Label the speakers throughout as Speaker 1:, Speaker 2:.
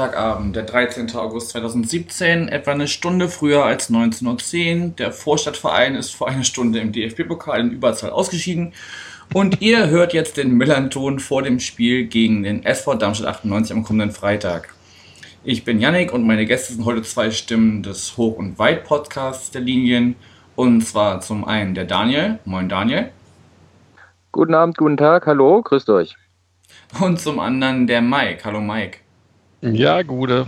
Speaker 1: Sonntagabend, der 13. August 2017, etwa eine Stunde früher als 19.10 Uhr. Der Vorstadtverein ist vor einer Stunde im DFB-Pokal in Überzahl ausgeschieden. Und ihr hört jetzt den Millanton vor dem Spiel gegen den SV Darmstadt 98 am kommenden Freitag. Ich bin Yannick und meine Gäste sind heute zwei Stimmen des Hoch- und Weit-Podcasts der Linien. Und zwar zum einen der Daniel. Moin Daniel.
Speaker 2: Guten Abend, guten Tag, hallo, grüßt euch.
Speaker 1: Und zum anderen der Mike. Hallo Mike.
Speaker 3: Ja, gute.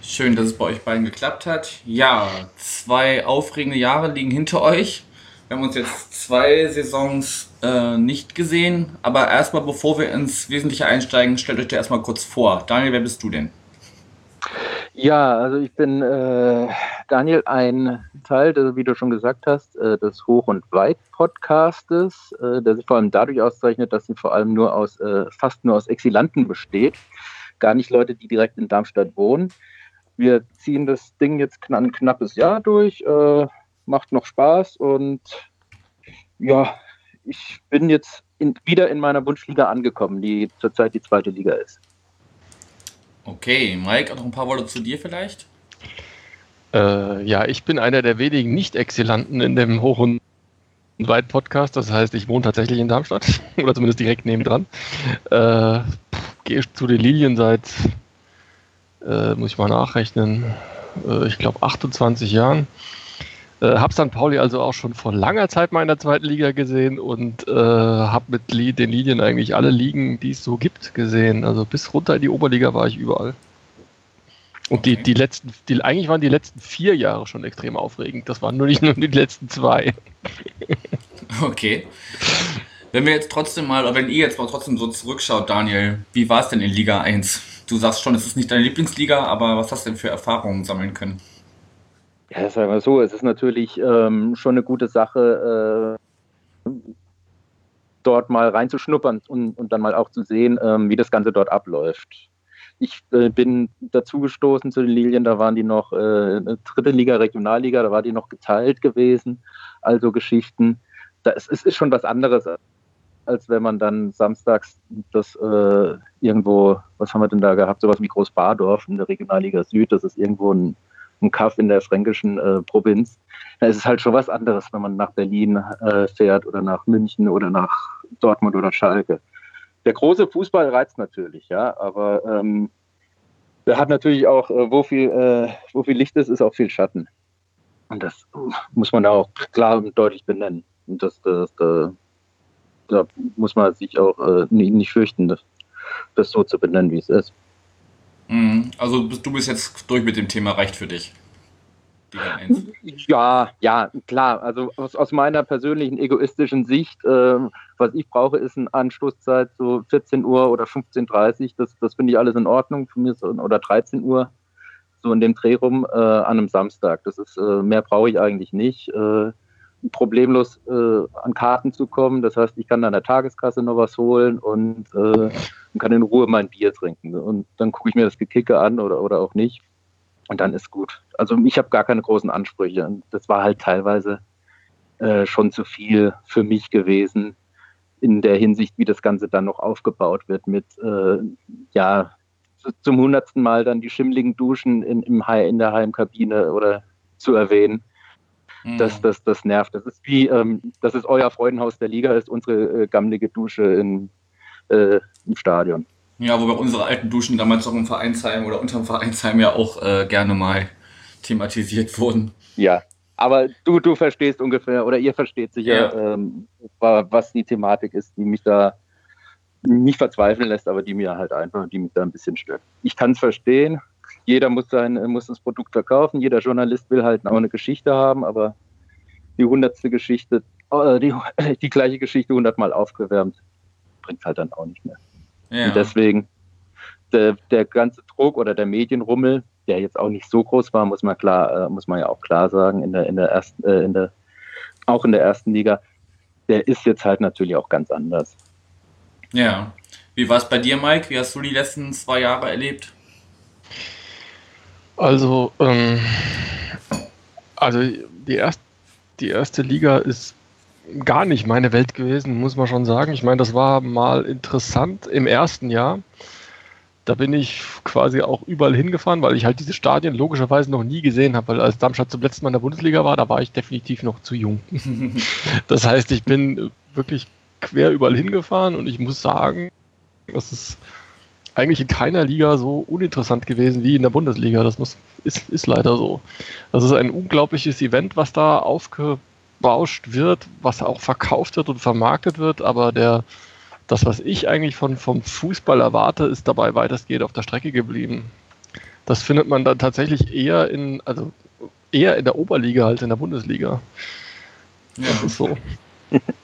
Speaker 1: Schön, dass es bei euch beiden geklappt hat. Ja, zwei aufregende Jahre liegen hinter euch. Wir haben uns jetzt zwei Saisons äh, nicht gesehen. Aber erstmal, bevor wir ins Wesentliche einsteigen, stellt euch da erstmal kurz vor. Daniel, wer bist du denn?
Speaker 2: Ja, also ich bin äh, Daniel, ein Teil, des, wie du schon gesagt hast, äh, des Hoch- und Weit-Podcastes, äh, der sich vor allem dadurch auszeichnet, dass sie vor allem nur aus, äh, fast nur aus Exilanten besteht. Gar nicht Leute, die direkt in Darmstadt wohnen. Wir ziehen das Ding jetzt ein knappes Jahr durch, äh, macht noch Spaß und ja, ich bin jetzt in, wieder in meiner Wunschliga angekommen, die zurzeit die zweite Liga ist.
Speaker 1: Okay, Mike, noch ein paar Worte zu dir vielleicht?
Speaker 3: Äh, ja, ich bin einer der wenigen Nicht-Exilanten in dem Hoch- und Weit-Podcast. Das heißt, ich wohne tatsächlich in Darmstadt oder zumindest direkt nebendran. Äh, Gehe zu den Lilien seit, äh, muss ich mal nachrechnen, äh, ich glaube 28 Jahren. Äh, hab St. Pauli also auch schon vor langer Zeit mal in der zweiten Liga gesehen und äh, habe mit den Linien eigentlich alle Ligen, die es so gibt, gesehen. Also bis runter in die Oberliga war ich überall. Und die, die letzten, die, eigentlich waren die letzten vier Jahre schon extrem aufregend. Das waren nur nicht nur die letzten zwei.
Speaker 1: Okay. Wenn wir jetzt trotzdem mal, wenn ihr jetzt mal trotzdem so zurückschaut, Daniel, wie war es denn in Liga 1? Du sagst schon, es ist nicht deine Lieblingsliga, aber was hast du denn für Erfahrungen sammeln können?
Speaker 2: Ja, sagen wir so, es ist natürlich ähm, schon eine gute Sache, äh, dort mal reinzuschnuppern und, und dann mal auch zu sehen, ähm, wie das Ganze dort abläuft. Ich äh, bin dazugestoßen zu den Lilien, da waren die noch äh, dritte Liga, Regionalliga, da war die noch geteilt gewesen. Also Geschichten. Das ist, ist schon was anderes, als wenn man dann samstags das äh, irgendwo, was haben wir denn da gehabt, sowas wie Großbadorf in der Regionalliga Süd, das ist irgendwo ein ein Kaff in der fränkischen äh, Provinz. Da ist es halt schon was anderes, wenn man nach Berlin äh, fährt oder nach München oder nach Dortmund oder Schalke. Der große Fußball reizt natürlich, ja, aber ähm, der hat natürlich auch, äh, wo, viel, äh, wo viel Licht ist, ist auch viel Schatten. Und das muss man auch klar und deutlich benennen. Und das, das, das da muss man sich auch äh, nicht fürchten, das, so zu benennen, wie es ist.
Speaker 1: Mhm. Also du bist jetzt durch mit dem Thema, reicht für dich.
Speaker 2: Ja, ja, klar. Also aus, aus meiner persönlichen egoistischen Sicht, äh, was ich brauche, ist eine Anstoßzeit so 14 Uhr oder 15.30 Uhr. Das, das finde ich alles in Ordnung für mich. Oder 13 Uhr, so in dem Dreh rum äh, an einem Samstag. Das ist, äh, mehr brauche ich eigentlich nicht. Äh, problemlos äh, an Karten zu kommen. Das heißt, ich kann an der Tageskasse noch was holen und äh, kann in Ruhe mein Bier trinken. Und dann gucke ich mir das Gekicke an oder, oder auch nicht. Und dann ist gut. Also ich habe gar keine großen Ansprüche. Und das war halt teilweise äh, schon zu viel für mich gewesen in der Hinsicht, wie das Ganze dann noch aufgebaut wird mit, äh, ja, zum hundertsten Mal dann die schimmligen Duschen in, im, in der Heimkabine oder zu erwähnen mhm. das, das nervt. Das ist wie, ähm, das ist euer Freudenhaus der Liga, ist unsere äh, gammelige Dusche in, äh, im Stadion.
Speaker 1: Ja, wobei unsere alten Duschen damals auch im Vereinsheim oder unterm Vereinsheim ja auch äh, gerne mal thematisiert wurden.
Speaker 2: Ja, aber du, du verstehst ungefähr, oder ihr versteht sicher, ja. ähm, was die Thematik ist, die mich da nicht verzweifeln lässt, aber die mir halt einfach, die mich da ein bisschen stört. Ich kann es verstehen, jeder muss, sein, muss das Produkt verkaufen, jeder Journalist will halt auch eine Geschichte haben, aber die hundertste Geschichte, äh, die, die gleiche Geschichte hundertmal aufgewärmt, bringt halt dann auch nicht mehr. Ja. Und deswegen, der, der ganze Druck oder der Medienrummel, der jetzt auch nicht so groß war, muss man klar, äh, muss man ja auch klar sagen, in der, in der ersten, äh, in der, auch in der ersten Liga, der ist jetzt halt natürlich auch ganz anders.
Speaker 1: Ja. Wie war es bei dir, Mike? Wie hast du die letzten zwei Jahre erlebt?
Speaker 3: Also, ähm, also die, erst, die erste Liga ist gar nicht meine Welt gewesen, muss man schon sagen. Ich meine, das war mal interessant im ersten Jahr. Da bin ich quasi auch überall hingefahren, weil ich halt diese Stadien logischerweise noch nie gesehen habe, weil als Darmstadt zum letzten Mal in der Bundesliga war, da war ich definitiv noch zu jung. das heißt, ich bin wirklich quer überall hingefahren und ich muss sagen, das ist eigentlich in keiner Liga so uninteressant gewesen wie in der Bundesliga. Das muss, ist, ist leider so. Das ist ein unglaubliches Event, was da aufgebauscht wird, was auch verkauft wird und vermarktet wird, aber der, das, was ich eigentlich von, vom Fußball erwarte, ist dabei weitestgehend auf der Strecke geblieben. Das findet man dann tatsächlich eher in, also eher in der Oberliga als in der Bundesliga.
Speaker 1: Ja. Das ist so.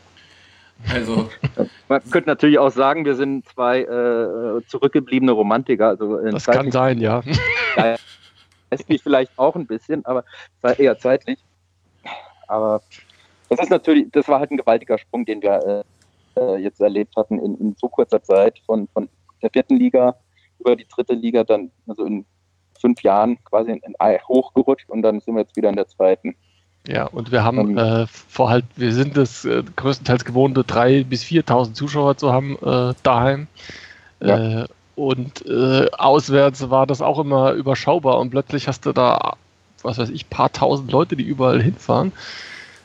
Speaker 2: Also. Man könnte natürlich auch sagen, wir sind zwei äh, zurückgebliebene Romantiker. Also
Speaker 3: das kann sein, ja.
Speaker 2: Geistlich vielleicht auch ein bisschen, aber eher zeitlich. Aber das ist natürlich, das war halt ein gewaltiger Sprung, den wir äh, jetzt erlebt hatten in, in, so kurzer Zeit von, von der vierten Liga über die dritte Liga, dann also in fünf Jahren quasi in, in hochgerutscht und dann sind wir jetzt wieder in der zweiten.
Speaker 3: Ja, und wir haben äh, vor halt, wir sind es äh, größtenteils gewohnt, 3.000 bis 4.000 Zuschauer zu haben äh, daheim. Ja. Äh, und äh, auswärts war das auch immer überschaubar und plötzlich hast du da, was weiß ich, paar tausend Leute, die überall hinfahren,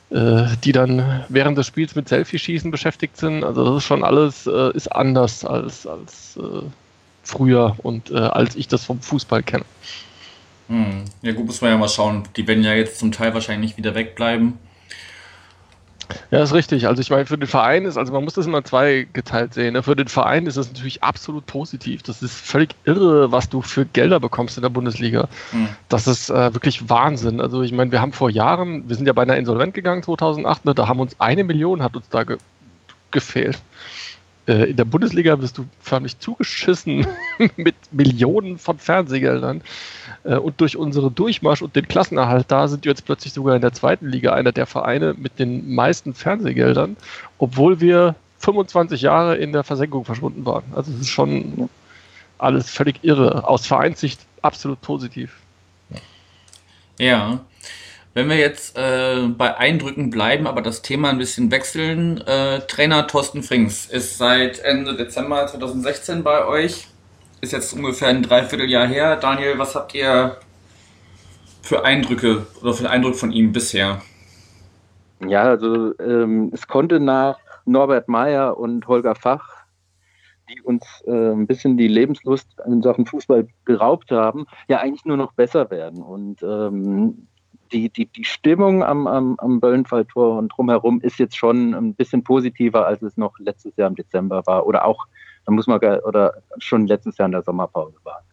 Speaker 3: äh, die dann während des Spiels mit Selfie-Schießen beschäftigt sind. Also das ist schon alles, ist anders als, als früher und als ich das vom Fußball kenne.
Speaker 1: Hm. Ja, gut, muss man ja mal schauen. Die werden ja jetzt zum Teil wahrscheinlich wieder wegbleiben.
Speaker 3: Ja, ist richtig. Also ich meine, für den Verein ist, also man muss das immer zweigeteilt sehen. Ne? Für den Verein ist das natürlich absolut positiv. Das ist völlig irre, was du für Gelder bekommst in der Bundesliga. Mhm. Das ist äh, wirklich Wahnsinn. Also ich meine, wir haben vor Jahren, wir sind ja beinahe insolvent gegangen 2008, ne? da haben uns eine Million hat uns da ge gefehlt. Äh, in der Bundesliga wirst du förmlich zugeschissen mit Millionen von Fernsehgeldern. Äh, und durch unseren Durchmarsch und den Klassenerhalt da sind wir jetzt plötzlich sogar in der zweiten Liga einer der Vereine mit den meisten Fernsehgeldern, obwohl wir 25 Jahre in der Versenkung verschwunden waren. Also es ist schon alles völlig irre. Aus Vereinssicht absolut positiv.
Speaker 1: Ja. Wenn wir jetzt äh, bei Eindrücken bleiben, aber das Thema ein bisschen wechseln, äh, Trainer Thorsten Frings ist seit Ende Dezember 2016 bei euch. Ist jetzt ungefähr ein Dreivierteljahr her. Daniel, was habt ihr für Eindrücke oder für einen Eindruck von ihm bisher?
Speaker 2: Ja, also ähm, es konnte nach Norbert Meyer und Holger Fach, die uns äh, ein bisschen die Lebenslust in Sachen Fußball geraubt haben, ja eigentlich nur noch besser werden. Und ähm, die, die, die Stimmung am, am, am Böllenfalltor und drumherum ist jetzt schon ein bisschen positiver, als es noch letztes Jahr im Dezember war oder auch, da muss man, oder schon letztes Jahr in der Sommerpause war.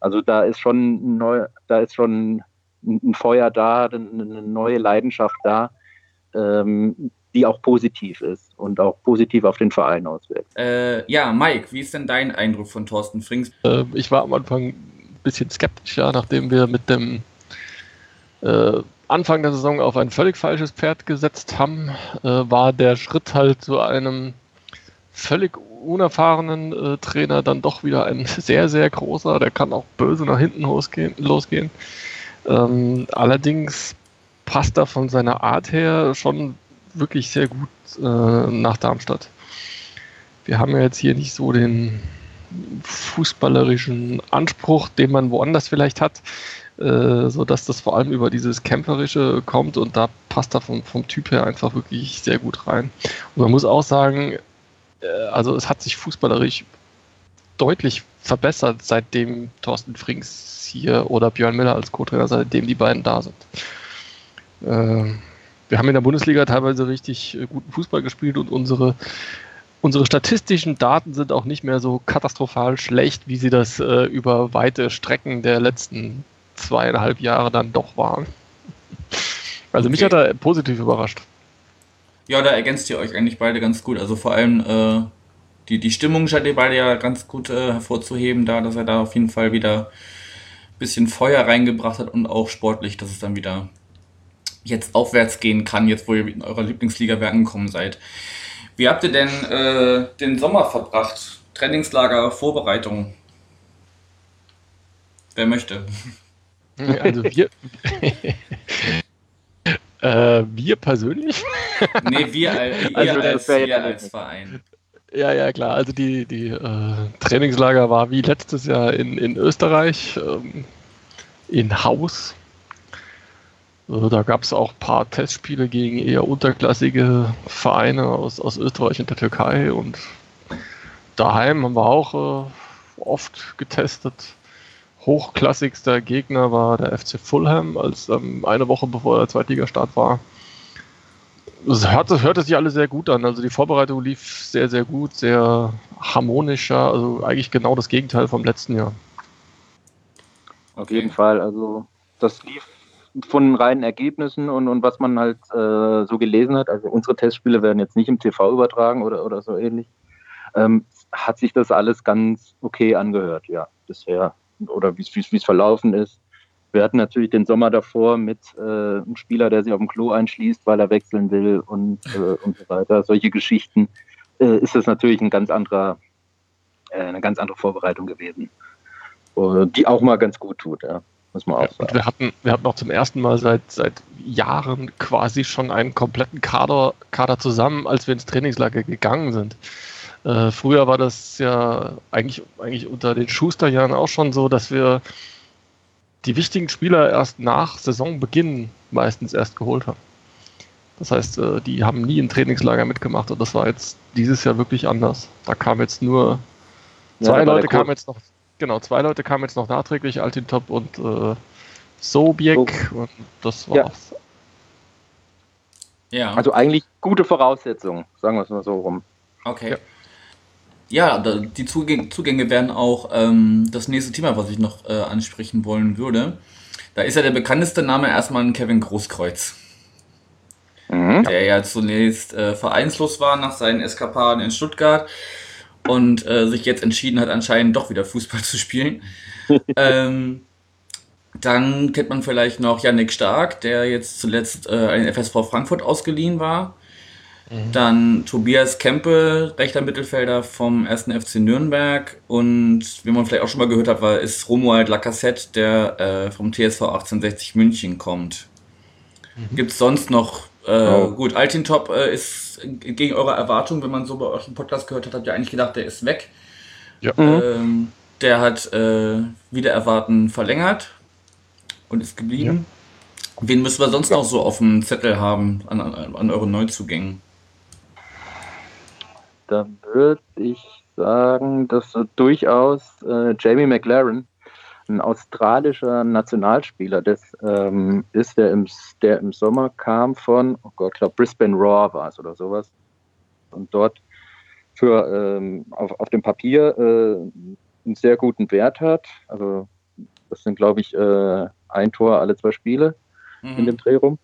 Speaker 2: Also da ist schon neu, da ist schon ein Feuer da, eine neue Leidenschaft da, ähm, die auch positiv ist und auch positiv auf den Verein auswirkt.
Speaker 1: Äh, ja, Mike, wie ist denn dein Eindruck von Thorsten Frings?
Speaker 3: Äh, ich war am Anfang ein bisschen skeptisch, ja, nachdem wir mit dem äh, Anfang der Saison auf ein völlig falsches Pferd gesetzt haben, äh, war der Schritt halt zu einem völlig unerfahrenen äh, Trainer dann doch wieder ein sehr, sehr großer. Der kann auch böse nach hinten losgehen. losgehen. Ähm, allerdings passt er von seiner Art her schon wirklich sehr gut äh, nach Darmstadt. Wir haben ja jetzt hier nicht so den fußballerischen Anspruch, den man woanders vielleicht hat. Äh, so dass das vor allem über dieses Kämpferische kommt und da passt er vom, vom Typ her einfach wirklich sehr gut rein. Und man muss auch sagen, äh, also es hat sich fußballerisch deutlich verbessert, seitdem Thorsten Frings hier oder Björn Miller als Co-Trainer, seitdem die beiden da sind. Äh, wir haben in der Bundesliga teilweise richtig guten Fußball gespielt und unsere Unsere statistischen Daten sind auch nicht mehr so katastrophal schlecht, wie sie das äh, über weite Strecken der letzten zweieinhalb Jahre dann doch waren. Also okay. mich hat er positiv überrascht.
Speaker 1: Ja, da ergänzt ihr euch eigentlich beide ganz gut. Also vor allem äh, die, die Stimmung scheint ihr beide ja ganz gut äh, hervorzuheben, da, dass er da auf jeden Fall wieder ein bisschen Feuer reingebracht hat und auch sportlich, dass es dann wieder jetzt aufwärts gehen kann, jetzt wo ihr in eurer Lieblingsliga angekommen seid. Wie habt ihr denn äh, den Sommer verbracht? Trainingslager, Vorbereitung? Wer möchte?
Speaker 3: Also wir, äh, wir persönlich?
Speaker 1: nee, wir, ihr
Speaker 2: Also, das
Speaker 1: als, wir als Verein.
Speaker 3: Ja, ja, klar. Also die, die äh, Trainingslager war wie letztes Jahr in, in Österreich, ähm, in Haus. Äh, da gab es auch ein paar Testspiele gegen eher unterklassige Vereine aus, aus Österreich und der Türkei. Und daheim haben wir auch äh, oft getestet. Hochklassigster Gegner war der FC Fulham, als ähm, eine Woche bevor der Zweitligastart war. Es hörte, hörte sich alle sehr gut an. Also die Vorbereitung lief sehr, sehr gut, sehr harmonischer. Also eigentlich genau das Gegenteil vom letzten Jahr.
Speaker 2: Auf jeden Fall. Also das lief von reinen Ergebnissen und, und was man halt äh, so gelesen hat. Also unsere Testspiele werden jetzt nicht im TV übertragen oder, oder so ähnlich. Ähm, hat sich das alles ganz okay angehört, ja, bisher. Oder wie es verlaufen ist. Wir hatten natürlich den Sommer davor mit äh, einem Spieler, der sich auf dem Klo einschließt, weil er wechseln will und, äh, und so weiter. Solche Geschichten äh, ist das natürlich ein ganz anderer, äh, eine ganz andere Vorbereitung gewesen. Die auch mal ganz gut tut, ja, muss man auch
Speaker 3: Und
Speaker 2: sagen.
Speaker 3: wir hatten, wir hatten auch zum ersten Mal seit, seit Jahren quasi schon einen kompletten Kader, Kader zusammen, als wir ins Trainingslager gegangen sind. Äh, früher war das ja eigentlich, eigentlich unter den Schusterjahren auch schon so, dass wir die wichtigen Spieler erst nach Saisonbeginn meistens erst geholt haben. Das heißt, äh, die haben nie ein Trainingslager mitgemacht und das war jetzt dieses Jahr wirklich anders. Da kam jetzt nur
Speaker 2: Ja,
Speaker 3: zwei
Speaker 2: war
Speaker 3: Leute kamen jetzt noch, genau, zwei Leute kamen jetzt noch nachträglich, Altintop und äh, Sobiek und das
Speaker 2: Ja.
Speaker 3: war's.
Speaker 1: Ja,
Speaker 2: Also eigentlich gute Voraussetzungen, sagen wir es mal so rum.
Speaker 1: okay. Ja, da- die Zugänge, wären auch ähm, das nächste Thema, was ich noch äh, ansprechen wollen würde. Da ist ja der bekannteste Name erstmal Kevin Großkreuz,
Speaker 2: Mhm.
Speaker 1: der ja zunächst äh, vereinslos war nach seinen Eskapaden in Stuttgart und äh, sich jetzt entschieden hat, anscheinend doch wieder Fußball zu spielen. ähm, dann kennt man vielleicht noch Yannick Stark, der jetzt zuletzt äh, an den FSV Frankfurt ausgeliehen war. Dann Tobias Kempe, rechter Mittelfelder vom 1. FC Nürnberg. Und wie man vielleicht auch schon mal gehört hat, war, ist Romuald Lacassette, der äh, vom TSV 1860 München kommt. Gibt es sonst noch, äh,
Speaker 2: Oh.
Speaker 1: gut, Altintop äh, ist gegen eure Erwartung, wenn man so bei euch im Podcast gehört hat, habt ihr eigentlich gedacht, der ist weg.
Speaker 3: Ja.
Speaker 2: Mhm.
Speaker 1: Ähm, der hat äh, wieder erwarten verlängert und ist geblieben. Wen müssen wir sonst noch so auf dem Zettel haben an, an, an euren Neuzugängen?
Speaker 2: Da würde ich sagen, dass so durchaus äh, Jamie McLaren, ein australischer Nationalspieler, das ähm, ist, der im, der im Sommer kam von, oh Gott, ich glaube Brisbane Raw war es oder sowas. Und dort für ähm, auf, auf dem Papier äh, einen sehr guten Wert hat. Also das sind, glaube ich, äh, ein Tor alle zwei Spiele in dem Dreh rum.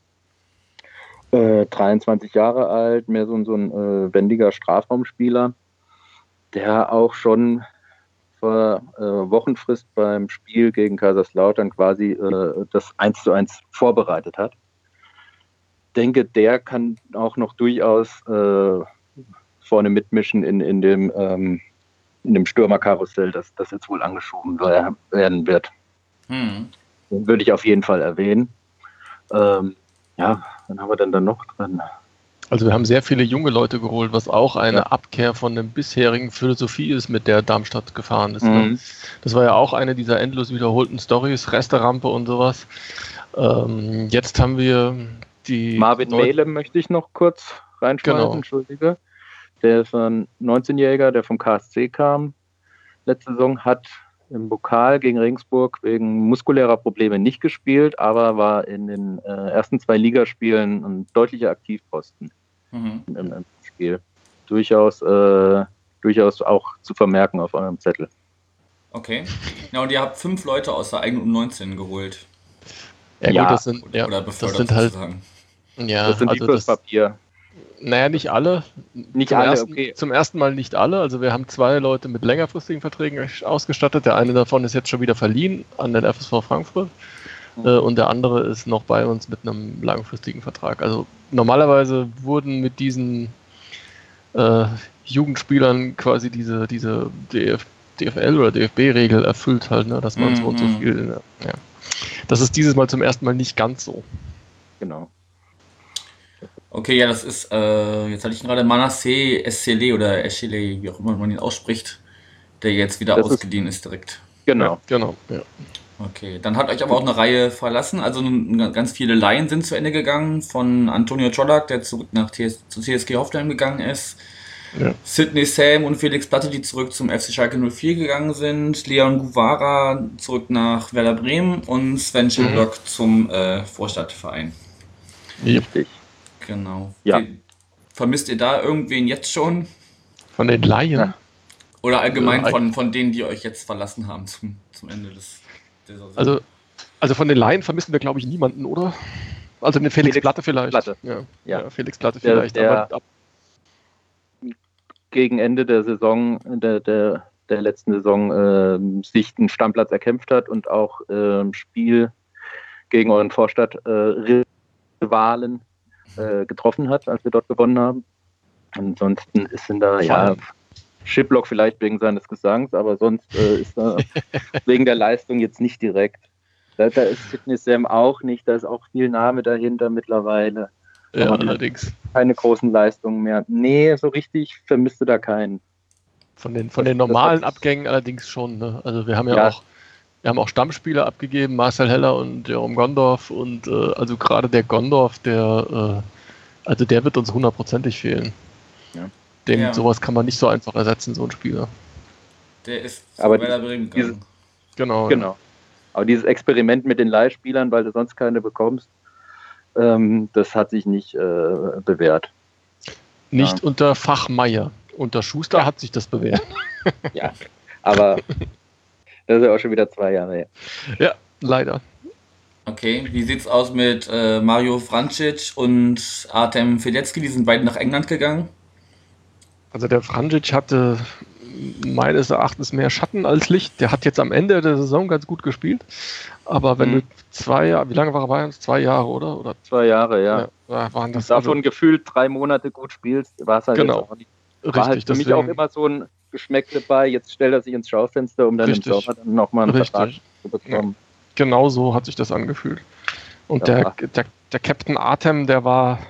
Speaker 2: Äh, 23 Jahre alt, mehr so, ein- so ein äh, wendiger Strafraumspieler, der auch schon vor äh, Wochenfrist beim Spiel gegen Kaiserslautern quasi äh, das 1 zu 1 vorbereitet hat. Denke, der kann auch noch durchaus äh, vorne mitmischen in, in dem, ähm, in dem Stürmerkarussell, das, das jetzt wohl angeschoben wer- werden wird.
Speaker 1: Hm.
Speaker 2: Den würde ich auf jeden Fall erwähnen. Ähm, ja, dann haben wir denn da noch drin?
Speaker 3: Also wir haben sehr viele junge Leute geholt, was auch eine
Speaker 2: Ja.
Speaker 3: Abkehr von der bisherigen Philosophie ist, mit der Darmstadt gefahren ist. Ne?
Speaker 2: Mhm.
Speaker 3: Das war ja auch eine dieser endlos wiederholten Stories, Resterampe und sowas. Ähm, jetzt haben wir die
Speaker 2: Marvin Melem möchte ich noch kurz reinschmeißen,
Speaker 3: Genau.
Speaker 2: entschuldige. Der ist ein 19-Jähriger, der vom KSC kam. Letzte Saison hat im Pokal gegen Regensburg wegen muskulärer Probleme nicht gespielt, aber war in den äh, ersten zwei Ligaspielen ein deutlicher Aktivposten
Speaker 1: Mhm.
Speaker 2: im, im Spiel. Durchaus, äh, durchaus auch zu vermerken auf eurem Zettel.
Speaker 1: Okay. Ja, und ihr habt fünf Leute aus der eigenen U19 geholt.
Speaker 3: Ja,
Speaker 2: Ja,
Speaker 3: gut, das sind, ja,
Speaker 1: oder
Speaker 3: das sind halt,
Speaker 1: sozusagen.
Speaker 3: ja,
Speaker 2: Das sind die
Speaker 3: also
Speaker 2: fürs
Speaker 3: das,
Speaker 2: Papier.
Speaker 3: Naja, nicht alle.
Speaker 2: Nicht
Speaker 3: zum
Speaker 2: alle,
Speaker 3: ersten,
Speaker 2: okay.
Speaker 3: Zum ersten Mal nicht alle. Also wir haben zwei Leute mit längerfristigen Verträgen ausgestattet. Der eine davon ist jetzt schon wieder verliehen an den FSV Frankfurt.
Speaker 2: Mhm.
Speaker 3: Äh, und der andere ist noch bei uns mit einem langfristigen Vertrag. Also normalerweise wurden mit diesen äh, Jugendspielern quasi diese, diese DFL oder DFB-Regel erfüllt halt, ne, dass man mhm. so und so mhm. viel. Ja. Das ist dieses Mal zum ersten Mal nicht ganz so.
Speaker 2: Genau.
Speaker 1: Okay, ja, das ist, äh, jetzt hatte ich gerade Manasseh Essele oder Eschele, wie auch immer man ihn ausspricht, der jetzt wieder das ausgeliehen ist, ist direkt.
Speaker 2: Genau, ja, genau, ja.
Speaker 1: Okay, dann hat euch aber auch eine Reihe verlassen. Also ganz viele Laien sind zu Ende gegangen. Von Antonio Czolak, der zurück nach TS zu CSG Hoffenheim gegangen ist. Ja. Sidney Sam und Felix Platte, die zurück zum FC Schalke 04 gegangen sind. Leon Guvara zurück nach Werder Bremen und Sven Schilblock mhm. zum äh, Vorstadtverein.
Speaker 2: Richtig.
Speaker 1: Genau.
Speaker 2: Ja.
Speaker 1: vermisst ihr da irgendwen jetzt schon?
Speaker 3: Von den Laien? Ja.
Speaker 1: Oder allgemein ja, von, von denen, die euch jetzt verlassen haben zum, zum Ende des
Speaker 3: also, also von den Laien vermissen wir, glaube ich, niemanden, oder? Also den Felix, Felix Platte vielleicht.
Speaker 2: Platte.
Speaker 3: Ja. Ja. ja. Felix Platte vielleicht. Der,
Speaker 2: der gegen Ende der Saison, der, der, der letzten Saison, äh, sich einen Stammplatz erkämpft hat und auch äh, Spiel gegen euren Vorstadt-Rivalen äh, getroffen hat, als wir dort gewonnen haben. Ansonsten sind da, ja, Shiplock vielleicht wegen seines Gesangs, aber sonst äh, ist er wegen der Leistung jetzt nicht direkt. Da, da ist Fitness Sam auch nicht, da ist auch viel Name dahinter mittlerweile.
Speaker 3: Ja, allerdings.
Speaker 2: Keine großen Leistungen mehr. Nee, so richtig vermisste da keinen.
Speaker 3: Von den, von den normalen Abgängen allerdings schon. Ne? Also wir haben ja, ja, auch wir haben auch Stammspieler abgegeben, Marcel Heller und Jerome Gondorf und äh, also gerade der Gondorf, der äh, also der wird uns hundertprozentig fehlen. Ja. Den, ja. Sowas kann man nicht so einfach ersetzen, so ein Spieler.
Speaker 1: Der ist
Speaker 2: aber Bremen gegangen. Genau. genau. Aber dieses Experiment mit den Leihspielern, weil du sonst keine bekommst, ähm, das hat sich nicht äh, bewährt.
Speaker 3: Nicht ja. unter Fachmeier. Unter Schuster ja. hat sich das bewährt.
Speaker 2: ja, aber das ist ja auch schon wieder zwei Jahre her.
Speaker 3: Ja, leider.
Speaker 1: Okay, wie sieht's aus mit äh, Mario Francic und Artem Filecki? Die sind beide nach England gegangen.
Speaker 3: Also der Franjic hatte meines Erachtens mehr Schatten als Licht. Der hat jetzt am Ende der Saison ganz gut gespielt. Aber wenn mhm. du zwei Jahre, wie lange war er bei uns? Zwei Jahre, oder? oder?
Speaker 2: Zwei Jahre, ja.
Speaker 3: ja waren das
Speaker 2: davon also, gefühlt drei Monate gut spielst, war es halt
Speaker 3: genau.
Speaker 2: auch nicht. War Richtig, halt für deswegen, mich auch immer so ein Geschmäck dabei. Jetzt stellt er sich ins Schaufenster, um dann Richtig. im Sommer dann nochmal einen Richtig. Vertrag zu bekommen.
Speaker 3: Ja. Genau so hat sich das angefühlt. Und ja. der, der, der Captain Artem, der war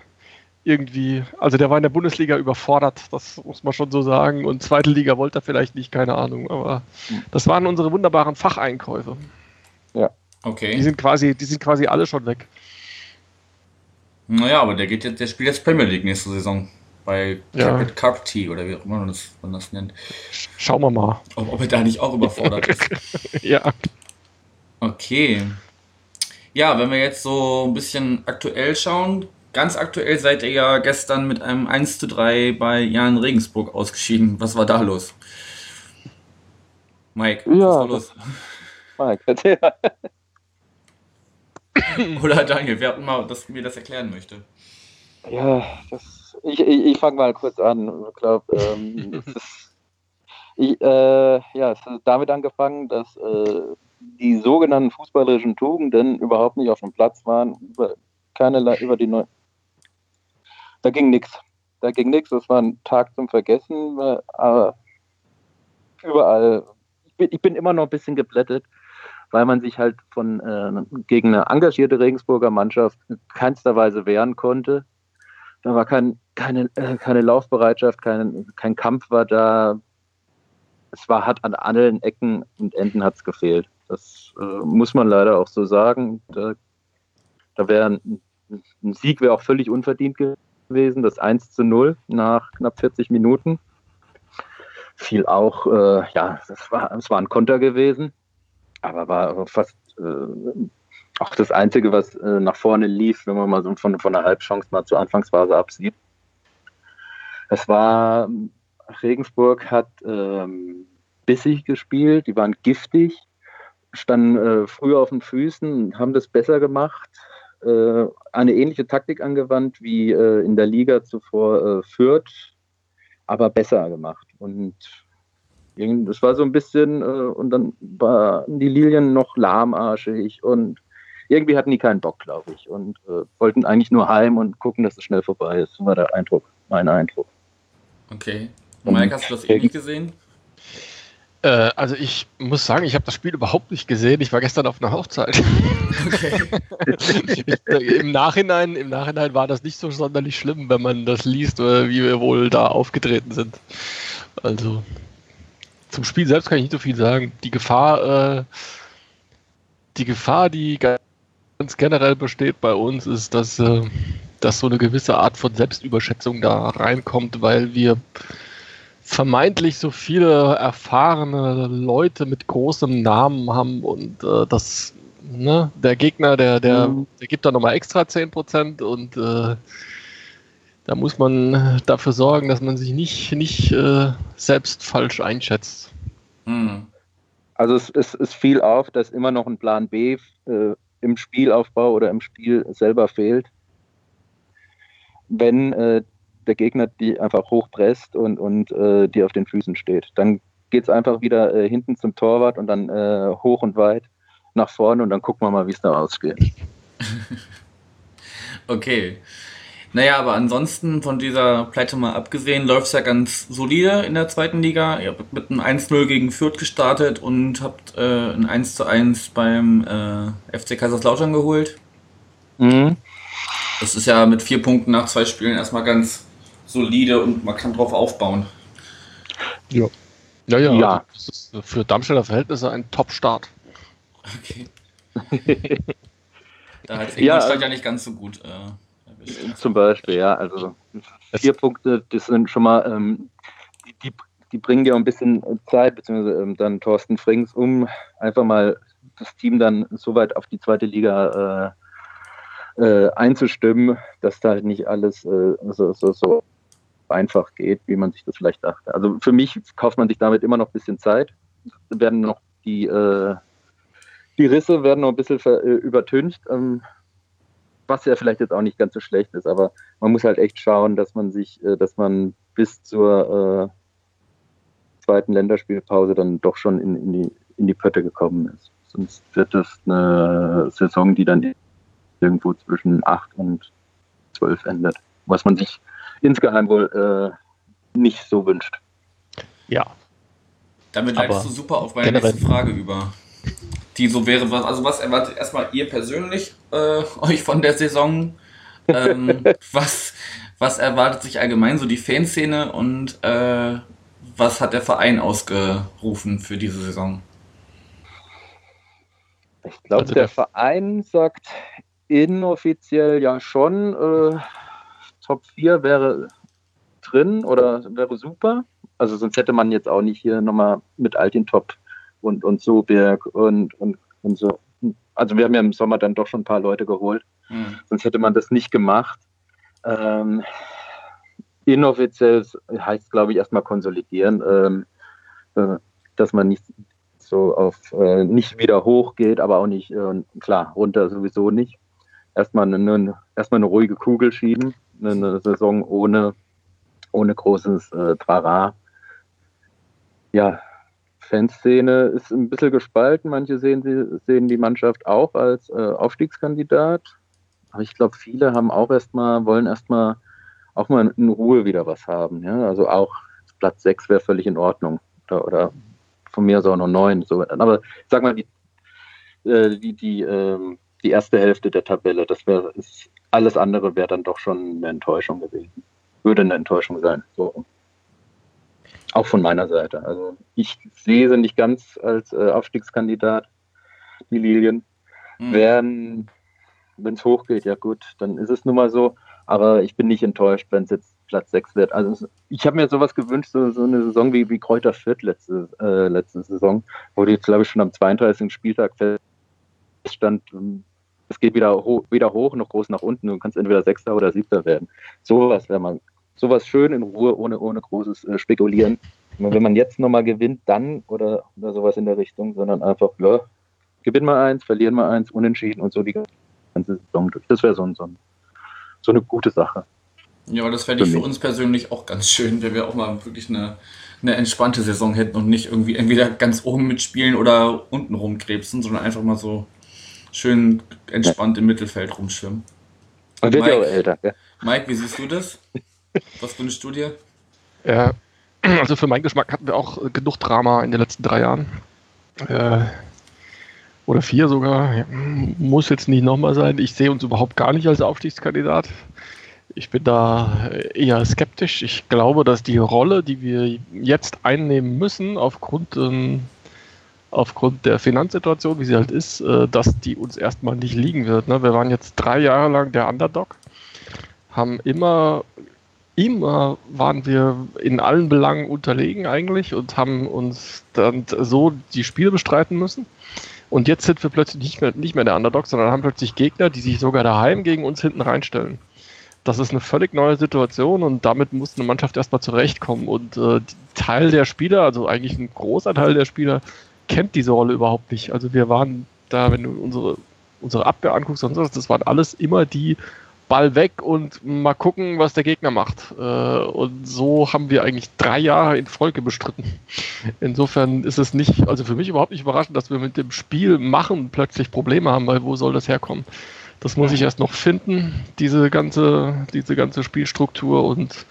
Speaker 3: irgendwie, also der war in der Bundesliga überfordert, das muss man schon so sagen. Und zweite Liga wollte er vielleicht nicht, keine Ahnung. Aber das waren unsere wunderbaren Facheinkäufe.
Speaker 2: Ja.
Speaker 1: Okay.
Speaker 3: Die sind quasi, die sind quasi alle schon weg.
Speaker 1: Naja, aber der geht jetzt, der spielt jetzt Premier League nächste Saison. Bei ja. Cup Tea oder wie auch immer man das, man das nennt.
Speaker 3: Schauen wir mal.
Speaker 1: Ob, ob er da nicht auch überfordert ist.
Speaker 3: ja.
Speaker 1: Okay. Ja, wenn wir jetzt so ein bisschen aktuell schauen, Ganz aktuell seid ihr ja gestern mit einem 1 zu 3 bei Jan Regensburg ausgeschieden. Was war da los? Mike,
Speaker 2: ja, was war los? Mike, erzähl.
Speaker 1: Oder Daniel, wer mal, dass mir das erklären möchte.
Speaker 2: Ja, das, ich, ich, ich fange mal kurz an. Ich glaube, ähm, ich, äh, ja, es ist damit angefangen, dass äh, die sogenannten fußballerischen Tugenden überhaupt nicht auf dem Platz waren, über, keine, über die da ging nichts. Da ging nichts. Das war ein Tag zum Vergessen. Aber überall. Ich bin, ich bin immer noch ein bisschen geblättet, weil man sich halt von äh, gegen eine engagierte Regensburger Mannschaft in keinster Weise wehren konnte. Da war kein, keine, äh, keine Laufbereitschaft, kein, kein Kampf war da. Es war hat an allen Ecken und Enden hat es gefehlt. Das äh, muss man leider auch so sagen. Da, da wäre ein, ein Sieg wäre auch völlig unverdient gewesen das 1 zu 0 nach knapp 40 Minuten. Fiel auch, äh, ja, das war, das war ein Konter gewesen, aber war fast äh, auch das Einzige, was äh, nach vorne lief, wenn man mal so von, von einer Halbchance mal zur Anfangsphase absieht. Es war, Regensburg hat ähm, bissig gespielt, die waren giftig, standen äh, früh auf den Füßen, haben das besser gemacht, äh, eine ähnliche Taktik angewandt wie äh, in der Liga zuvor äh, Fürth, aber besser gemacht. Und es war so ein bisschen, und dann waren die Lilien noch lahmarschig und irgendwie hatten die keinen Bock, glaube ich, und wollten eigentlich nur heim und gucken, dass es schnell vorbei ist. Das war der Eindruck, mein Eindruck.
Speaker 1: Okay. Mike, hast du das ähnlich gesehen?
Speaker 3: Äh, also ich muss sagen, ich habe das Spiel überhaupt nicht gesehen. Ich war gestern auf einer Hochzeit. Okay. ich, äh, Im Nachhinein, im Nachhinein war das nicht so sonderlich schlimm, wenn man das liest, äh, wie wir wohl da aufgetreten sind. Also zum Spiel selbst kann ich nicht so viel sagen. Die Gefahr, äh, die Gefahr, die ganz generell besteht bei uns, ist, dass, äh, dass so eine gewisse Art von Selbstüberschätzung da reinkommt, weil wir vermeintlich so viele erfahrene Leute mit großem Namen haben und äh, das, ne, der Gegner, der, der, mhm. der gibt da nochmal extra 10% und äh, da muss man dafür sorgen, dass man sich nicht, nicht äh, selbst falsch einschätzt.
Speaker 2: Mhm. Also es, es, es fiel auf, dass immer noch ein Plan B äh, im Spielaufbau oder im Spiel selber fehlt. Wenn äh, der Gegner die einfach hochpresst und, und äh, die auf den Füßen steht. Dann geht es einfach wieder äh, hinten zum Torwart und dann äh, hoch und weit nach vorne und dann gucken wir mal, wie es da ausgeht.
Speaker 1: okay. Naja, aber ansonsten von dieser Pleite mal abgesehen, läuft es ja ganz solide in der zweiten Liga. Ihr habt mit einem 1-0 gegen Fürth gestartet und habt äh, ein 1-1 beim äh, FC Kaiserslautern geholt. Mhm. Das ist ja mit vier Punkten nach zwei Spielen erstmal ganz solide und man kann drauf aufbauen.
Speaker 3: Ja. Ja, ja. ja. Das ist für Darmstädter Verhältnisse ein Top-Start. Okay.
Speaker 1: da hat Ingolstadt ja, ja nicht ganz so gut äh,
Speaker 2: Zum Beispiel, ja. Also vier es Punkte, das sind schon mal, ähm, die, die, bringen ja ein bisschen Zeit, beziehungsweise ähm, dann Thorsten Frings, um einfach mal das Team dann so weit auf die zweite Liga äh, äh, einzustimmen, dass da halt nicht alles äh, so, so, so einfach geht, wie man sich das vielleicht dachte. Also für mich kauft man sich damit immer noch ein bisschen Zeit. Werden noch die, äh, die Risse werden noch ein bisschen äh, übertüncht, ähm, was ja vielleicht jetzt auch nicht ganz so schlecht ist, aber man muss halt echt schauen, dass man sich, äh, dass man bis zur äh, zweiten Länderspielpause dann doch schon in, in, die, in die Pötte gekommen ist. Sonst wird das eine Saison, die dann irgendwo zwischen 8 und 12 endet. Was man sich insgeheim wohl äh, nicht so wünscht.
Speaker 1: Ja. Damit leitest du super auf meine nächste Frage über. Die so wäre, was, also was erwartet erstmal ihr persönlich äh, euch von der Saison? Ähm, was, was erwartet sich allgemein so die Fanszene und äh, was hat der Verein ausgerufen für diese Saison?
Speaker 2: Ich glaube, also der, der Verein sagt inoffiziell ja schon, äh, Top 4 wäre drin oder wäre super. Also sonst hätte man jetzt auch nicht hier nochmal mit Altintop und, und Soberg und, und, und so. Also wir haben ja im Sommer dann doch schon ein paar Leute geholt. Mhm. Sonst hätte man das nicht gemacht. Ähm, inoffiziell heißt es, glaube ich, erstmal konsolidieren, ähm, äh, dass man nicht so auf äh, nicht wieder hoch geht, aber auch nicht, äh, klar, runter sowieso nicht. Erstmal eine, erstmal eine ruhige Kugel schieben eine Saison ohne, ohne großes äh, Trara. Ja, Fanszene ist ein bisschen gespalten. Manche sehen, sie, sehen die Mannschaft auch als äh, Aufstiegskandidat. Aber ich glaube, viele haben auch erstmal, wollen erstmal auch mal in Ruhe wieder was haben. Ja? Also auch Platz 6 wäre völlig in Ordnung. Oder, oder von mir aus auch noch 9. So. Aber sag mal, die, äh, die, die, ähm, die erste Hälfte der Tabelle, das wäre alles andere wäre dann doch schon eine Enttäuschung gewesen. Würde eine Enttäuschung sein. So. Auch von meiner Seite. Also ich sehe sie nicht ganz als äh, Aufstiegskandidat, die Lilien. Mhm. Werden, wenn es hochgeht, ja gut, dann ist es nun mal so. Aber ich bin nicht enttäuscht, wenn es jetzt Platz 6 wird. Also ich habe mir sowas gewünscht, so, so, eine Saison wie, wie Kräuter Fürth letzte, äh, letzte Saison, wo die jetzt, glaube ich, schon am 32. Spieltag feststand, es geht weder, ho weder hoch noch groß nach unten. Du kannst entweder Sechster oder Siebter werden. Sowas wäre mal, sowas schön in Ruhe, ohne, ohne großes äh, Spekulieren. Wenn man jetzt nochmal gewinnt, dann oder, oder sowas in der Richtung, sondern einfach, ja, gewinnen wir eins, verlieren wir eins, unentschieden und so die ganze Saison durch. Das wäre so, so, so eine gute Sache.
Speaker 1: Ja, das fände ich für, für uns persönlich auch ganz schön, wenn wir auch mal wirklich eine, eine entspannte Saison hätten und nicht irgendwie entweder ganz oben mitspielen oder unten rumkrebsen, sondern einfach mal so schön entspannt im Mittelfeld rumschwimmen.
Speaker 2: Und wird ja auch älter. Ja.
Speaker 1: Mike, wie siehst du das? Was wünschst du dir?
Speaker 3: Ja, Also für meinen Geschmack hatten wir auch genug Drama in den letzten drei Jahren. Äh, oder vier sogar. Muss jetzt nicht nochmal sein. Ich sehe uns überhaupt gar nicht als Aufstiegskandidat. Ich bin da eher skeptisch. Ich glaube, dass die Rolle, die wir jetzt einnehmen müssen, aufgrund, ähm, aufgrund der Finanzsituation, wie sie halt ist, äh, dass die uns erstmal nicht liegen wird. Ne? Wir waren jetzt drei Jahre lang der Underdog, haben immer, immer waren wir in allen Belangen unterlegen eigentlich und haben uns dann so die Spiele bestreiten müssen. Und jetzt sind wir plötzlich nicht mehr, nicht mehr der Underdog, sondern haben plötzlich Gegner, die sich sogar daheim gegen uns hinten reinstellen. Das ist eine völlig neue Situation und damit muss eine Mannschaft erstmal zurechtkommen. Und äh, Teil der Spieler, also eigentlich ein großer Teil der Spieler, kennt diese Rolle überhaupt nicht. Also wir waren da, wenn du unsere, unsere Abwehr anguckst und so, das waren alles immer die Ball weg und mal gucken, was der Gegner macht. Äh, und so haben wir eigentlich drei Jahre in Folge bestritten. Insofern ist es nicht, also für mich überhaupt nicht überraschend, dass wir mit dem Spiel machen plötzlich Probleme haben, weil wo soll das herkommen? Das muss ich erst noch finden, diese ganze, diese ganze Spielstruktur und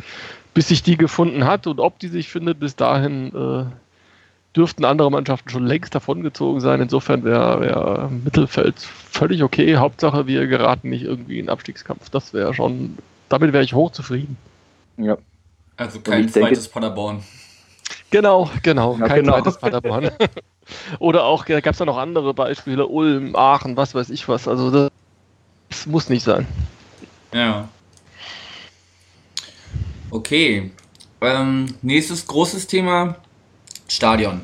Speaker 3: bis sich die gefunden hat und ob die sich findet, bis dahin äh, dürften andere Mannschaften schon längst davongezogen sein. Insofern wäre wär Mittelfeld völlig okay. Hauptsache, wir geraten nicht irgendwie in Abstiegskampf. Das wäre schon, damit wäre ich hochzufrieden.
Speaker 1: Ja. Also kein zweites denke, Paderborn.
Speaker 3: Genau, genau, ja, kein genau. zweites Paderborn. Oder auch, gab es da noch andere Beispiele, Ulm, Aachen, was weiß ich was. Also das, das muss nicht sein.
Speaker 1: Ja. Okay. Ähm, nächstes großes Thema, Stadion.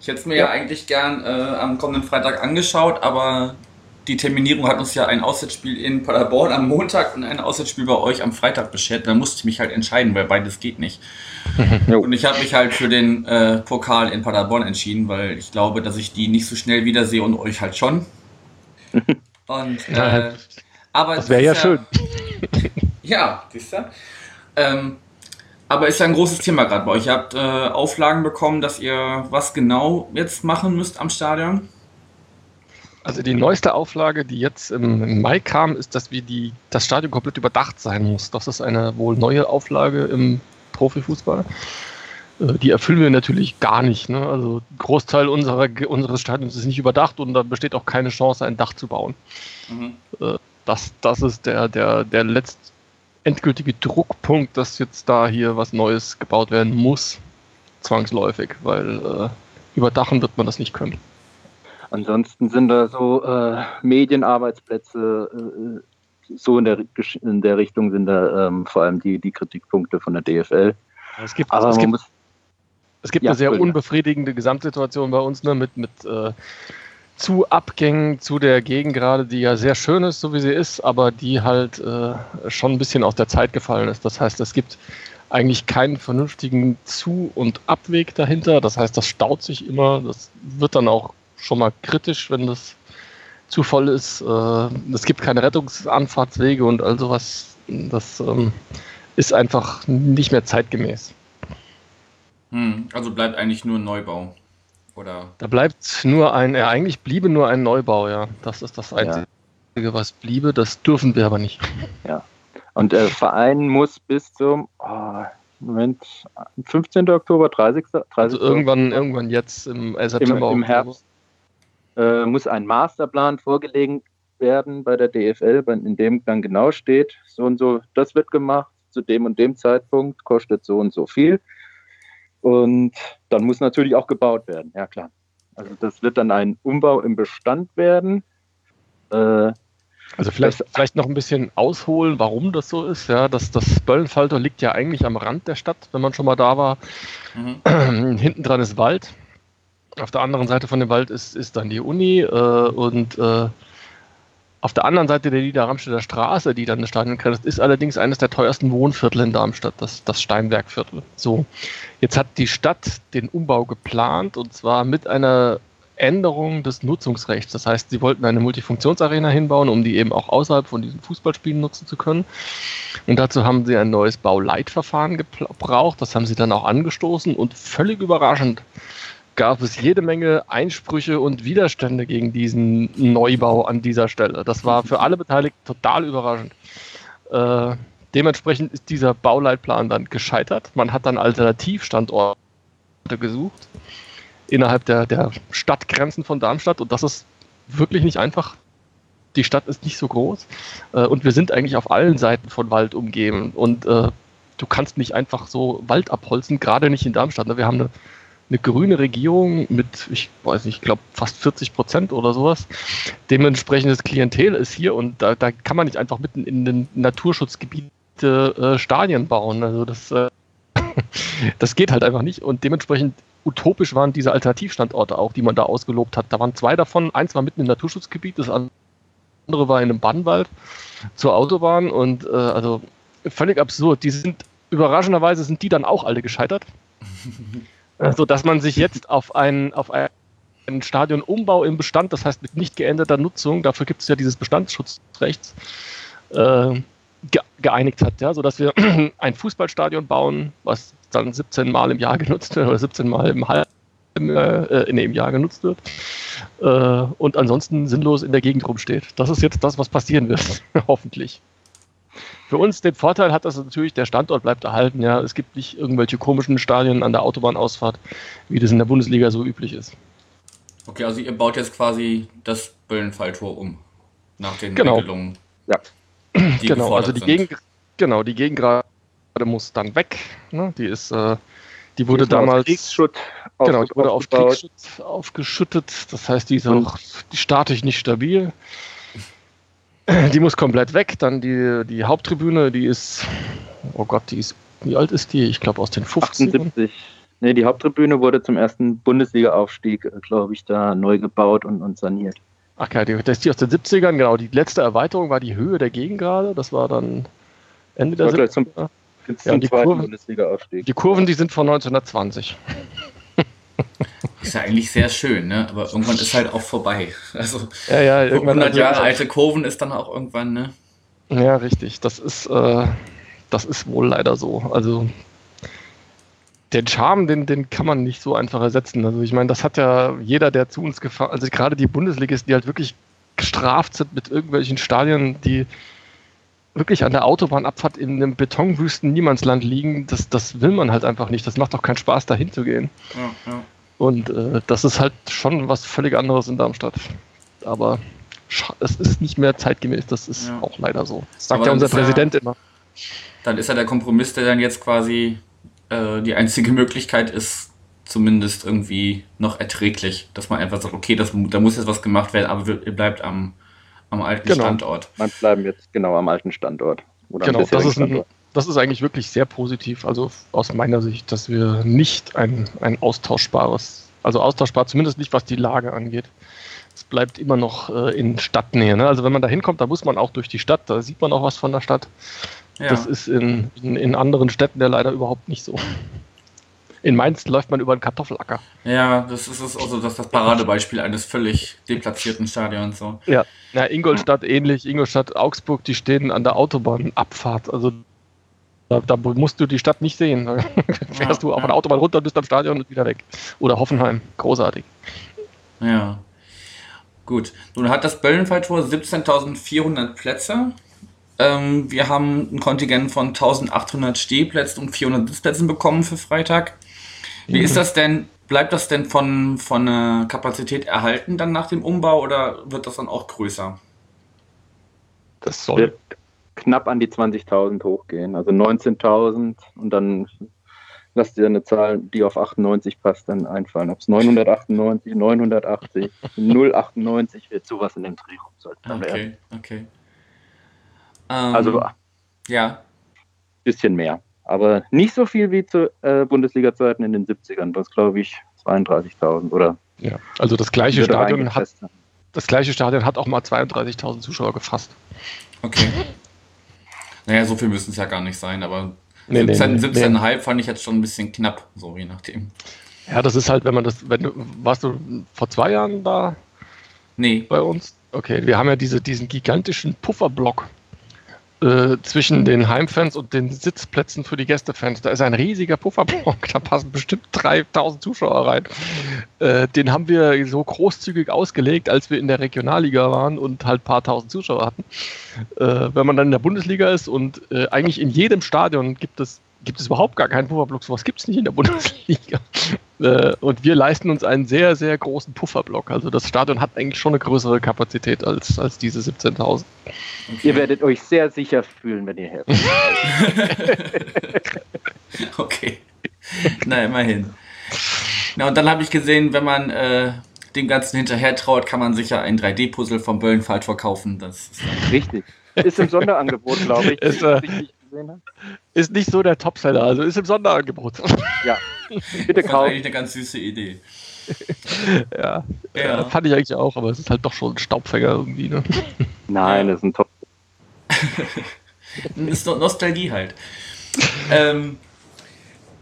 Speaker 1: Ich hätte es mir ja. ja, eigentlich gern äh, am kommenden Freitag angeschaut, aber die Terminierung hat uns ja ein Auswärtsspiel in Paderborn am Montag und ein Auswärtsspiel bei euch am Freitag beschert. Da musste ich mich halt entscheiden, weil beides geht nicht. und ich habe mich halt für den äh, Pokal in Paderborn entschieden, weil ich glaube, dass ich die nicht so schnell wiedersehe und euch halt schon. Und, äh, aber
Speaker 3: das wäre ja, ja, schön.
Speaker 1: ja, siehst du? Ähm, aber ist ja ein großes Thema gerade bei euch. Ihr habt äh, Auflagen bekommen, dass ihr was genau jetzt machen müsst am Stadion?
Speaker 3: Also die neueste Auflage, die jetzt im, Mai kam, ist, dass wir die, das Stadion komplett überdacht sein muss. Das ist eine wohl neue Auflage im Profifußball. Äh, die erfüllen wir natürlich gar nicht. Ne? Also ein Großteil unserer, unseres Stadions ist nicht überdacht und da besteht auch keine Chance, ein Dach zu bauen. Mhm. Äh, das, das ist der, der, der letzte endgültige Druckpunkt, dass jetzt da hier was Neues gebaut werden muss, zwangsläufig, weil äh, überdachen wird man das nicht können.
Speaker 2: Ansonsten sind da so äh, Medienarbeitsplätze, äh, so in der, in der Richtung sind da ähm, vor allem die, die Kritikpunkte von der DFL.
Speaker 3: Es gibt, Aber es gibt, es gibt ja, eine sehr unbefriedigende Gesamtsituation bei uns ne, mit, mit äh, zu Abgängen zu der Gegend gerade, die ja sehr schön ist, so wie sie ist, aber die halt äh, schon ein bisschen aus der Zeit gefallen ist. Das heißt, es gibt eigentlich keinen vernünftigen Zu- und Abweg dahinter. Das heißt, das staut sich immer. Das wird dann auch schon mal kritisch, wenn das zu voll ist. Äh, es gibt keine Rettungsanfahrtswege und all sowas. Das ähm, ist einfach nicht mehr zeitgemäß.
Speaker 1: Hm, also bleibt eigentlich nur Neubau. Oder?
Speaker 3: Da bleibt nur ein, ja, eigentlich bliebe nur ein Neubau, ja. Das ist das Einzige, ja. was bliebe. Das dürfen wir aber nicht.
Speaker 2: Ja. Und der Verein muss bis zum oh, Moment, 15. Oktober, 30. 30.
Speaker 3: Also irgendwann, irgendwann jetzt im
Speaker 2: äh, September. Im, im Herbst äh, muss ein Masterplan vorgelegt werden bei der DFL, in dem dann genau steht, so und so, das wird gemacht, zu dem und dem Zeitpunkt, kostet so und so viel. Und dann muss natürlich auch gebaut werden, ja klar. Also das wird dann ein Umbau im Bestand werden.
Speaker 3: Äh, also vielleicht, vielleicht noch ein bisschen ausholen, warum das so ist. Ja, das, das Böllenfalter liegt ja eigentlich am Rand der Stadt, wenn man schon mal da war. Mhm. Hinten dran ist Wald. Auf der anderen Seite von dem Wald ist, ist dann die Uni äh, und äh, auf der anderen Seite der Niederramstädter Straße, die dann das Stadion grenzt, ist allerdings eines der teuersten Wohnviertel in Darmstadt, das, das Steinbergviertel. So, jetzt hat die Stadt den Umbau geplant und zwar mit einer Änderung des Nutzungsrechts. Das heißt, sie wollten eine Multifunktionsarena hinbauen, um die eben auch außerhalb von diesen Fußballspielen nutzen zu können. Und dazu haben sie ein neues Bauleitverfahren gebraucht. Das haben sie dann auch angestoßen und völlig überraschend gab es jede Menge Einsprüche und Widerstände gegen diesen Neubau an dieser Stelle. Das war für alle Beteiligten total überraschend. Äh, dementsprechend ist dieser Bauleitplan dann gescheitert. Man hat dann Alternativstandorte gesucht innerhalb der, der Stadtgrenzen von Darmstadt und das ist wirklich nicht einfach. Die Stadt ist nicht so groß äh, und wir sind eigentlich auf allen Seiten von Wald umgeben und äh, du kannst nicht einfach so Wald abholzen, gerade nicht in Darmstadt. Ne? Wir haben eine, eine grüne Regierung mit, ich weiß nicht, ich glaube fast 40 Prozent oder sowas. Dementsprechendes Klientel ist hier und da, da kann man nicht einfach mitten in den Naturschutzgebiete äh, Stadien bauen. Also das, äh, das geht halt einfach nicht und dementsprechend utopisch waren diese Alternativstandorte auch, die man da ausgelobt hat. Da waren zwei davon, eins war mitten im Naturschutzgebiet, das andere war in einem Bannwald zur Autobahn und äh, also völlig absurd. Die sind überraschenderweise sind die dann auch alle gescheitert. so dass man sich jetzt auf einen, auf einen Stadionumbau im Bestand, das heißt mit nicht geänderter Nutzung, dafür gibt es ja dieses Bestandsschutzrechts, äh, ge geeinigt hat, ja, sodass wir ein Fußballstadion bauen, was dann 17 Mal im Jahr genutzt wird oder 17 Mal im halben äh, nee, im Jahr genutzt wird äh, und ansonsten sinnlos in der Gegend rumsteht. Das ist jetzt das, was passieren wird, hoffentlich. Für uns den Vorteil hat das natürlich, der Standort bleibt erhalten. Ja, es gibt nicht irgendwelche komischen Stadien an der Autobahnausfahrt, wie das in der Bundesliga so üblich ist.
Speaker 1: Okay, also ihr baut jetzt quasi das Böllenfalltor um nach den
Speaker 3: genau.
Speaker 1: Regelungen.
Speaker 3: Ja. genau, also die Gegend, genau, die Gegend gerade muss dann weg. Ne? Die ist, äh, die wurde die damals
Speaker 2: Kriegsschutt
Speaker 3: genau, die wurde auf Kriegsschutz aufgeschüttet. Das heißt, die ist auch die statisch nicht stabil. Die muss komplett weg. Dann die, die Haupttribüne, die ist, oh Gott, die ist, wie alt ist die? Ich glaube aus den 50
Speaker 2: 78. Nee, die Haupttribüne wurde zum ersten Bundesliga-Aufstieg, äh, glaube ich, da neu gebaut und, und saniert.
Speaker 3: Ach ja, das ist die aus den 70ern, genau. Die letzte Erweiterung war die Höhe der Gegengrade. Das war dann Ende der
Speaker 2: 70er.
Speaker 3: Ja, die, Kurven, die Kurven, die sind von 1920.
Speaker 1: Ist ja eigentlich sehr schön, ne? aber irgendwann ist halt auch vorbei. Also
Speaker 3: ja, ja, irgendwann
Speaker 1: 100 Jahre alte Kurven ist dann auch irgendwann, ne?
Speaker 3: Ja, richtig. Das ist, äh, das ist wohl leider so. Also den Charme, den, den kann man nicht so einfach ersetzen. Also ich meine, das hat ja jeder, der zu uns gefahren, also gerade die Bundesligisten, die halt wirklich gestraft sind mit irgendwelchen Stadien, die wirklich an der Autobahnabfahrt in einem betonwüsten Niemandsland liegen, das, das will man halt einfach nicht. Das macht doch keinen Spaß, dahin zu gehen. Ja, ja. Und äh, das ist halt schon was völlig anderes in Darmstadt. Aber es ist nicht mehr zeitgemäß, das ist ja. auch leider so. Das sagt ja unser Präsident immer.
Speaker 1: Dann ist ja der Kompromiss, der dann jetzt quasi äh, die einzige Möglichkeit ist, zumindest irgendwie noch erträglich, dass man einfach sagt, okay, das, da muss jetzt was gemacht werden, aber ihr bleibt am, am alten
Speaker 2: genau.
Speaker 1: Standort.
Speaker 2: Man bleiben jetzt genau am alten Standort.
Speaker 3: genau, das ist, ein, das ist eigentlich wirklich sehr positiv, also aus meiner Sicht, dass wir nicht ein, ein austauschbares, also austauschbar, zumindest nicht was die Lage angeht. Es bleibt immer noch äh, in Stadtnähe. Ne? Also wenn man da hinkommt, da muss man auch durch die Stadt, da sieht man auch was von der Stadt. Ja. Das ist in, in, in anderen Städten ja leider überhaupt nicht so. In Mainz läuft man über einen Kartoffelacker.
Speaker 1: Ja, das ist also das, das Paradebeispiel eines völlig deplatzierten Stadions. So.
Speaker 3: Ja, ja Ingolstadt ähnlich, Ingolstadt, Augsburg, die stehen an der Autobahnabfahrt. Also da, da, musst du die Stadt nicht sehen. Da fährst ja, du auf ja. der Autobahn runter, bist am Stadion und wieder weg. Oder Hoffenheim, großartig.
Speaker 1: Ja. Gut. Nun hat das Böllenfalltor 17.400 Plätze. Ähm, wir haben ein Kontingent von 1800 Stehplätzen und 400 Sitzplätzen bekommen für Freitag. Wie ist das denn? Bleibt das denn von, von der Kapazität erhalten dann nach dem Umbau oder wird das dann auch größer?
Speaker 2: Das soll knapp an die 20.000 hochgehen, also 19.000 und dann lass dir eine Zahl, die auf 98 passt, dann einfallen. Ob es 998, 980, 098 wird sowas in dem Dreh rum
Speaker 1: Okay, werden. okay.
Speaker 2: Ähm, also
Speaker 1: ja.
Speaker 2: Bisschen mehr. Aber nicht so viel wie zu äh, Bundesliga-Zeiten in den 70ern. Das glaube ich 32.000 oder.
Speaker 3: Ja, also das gleiche Stadion hat das gleiche Stadion hat auch mal 32.000 Zuschauer gefasst.
Speaker 1: Okay. Naja, so viel müssen es ja gar nicht sein, aber nee, 17, nee, 17,5 nee. fand ich jetzt schon ein bisschen knapp, so je nachdem.
Speaker 3: Ja, das ist halt, wenn man das, wenn du, warst du vor zwei Jahren da?
Speaker 1: Nee.
Speaker 3: Bei uns? Okay, wir haben ja diese, diesen gigantischen Pufferblock äh, zwischen den Heimfans und den Sitzplätzen für die Gästefans. Da ist ein riesiger Pufferblock, da passen bestimmt 3000 Zuschauer rein. Äh, den haben wir so großzügig ausgelegt, als wir in der Regionalliga waren und halt ein paar tausend Zuschauer hatten. Äh, wenn man dann in der Bundesliga ist und äh, eigentlich in jedem Stadion gibt es gibt es überhaupt gar keinen Pufferblock. Sowas gibt es nicht in der Bundesliga. Äh, und wir leisten uns einen sehr, sehr großen Pufferblock. Also das Stadion hat eigentlich schon eine größere Kapazität als, als diese 17.000.
Speaker 2: Okay. Ihr werdet euch sehr sicher fühlen, wenn ihr helft.
Speaker 1: okay. Na, immerhin. Na, und dann habe ich gesehen, wenn man äh, dem Ganzen hinterher traut, kann man sicher ein 3D-Puzzle vom Böllenfalt verkaufen. Das
Speaker 2: ist Richtig. Ist im Sonderangebot, glaube ich.
Speaker 3: Ist, äh, ist nicht so der Topseller, also ist im Sonderangebot.
Speaker 2: Ja, bitte kaufen. Das ist
Speaker 1: eigentlich eine ganz süße Idee.
Speaker 3: ja, ja. fand ich eigentlich auch, aber es ist halt doch schon ein Staubfänger irgendwie. Ne?
Speaker 2: Nein, das ist ein Top.
Speaker 1: das ist Nostalgie halt. ähm,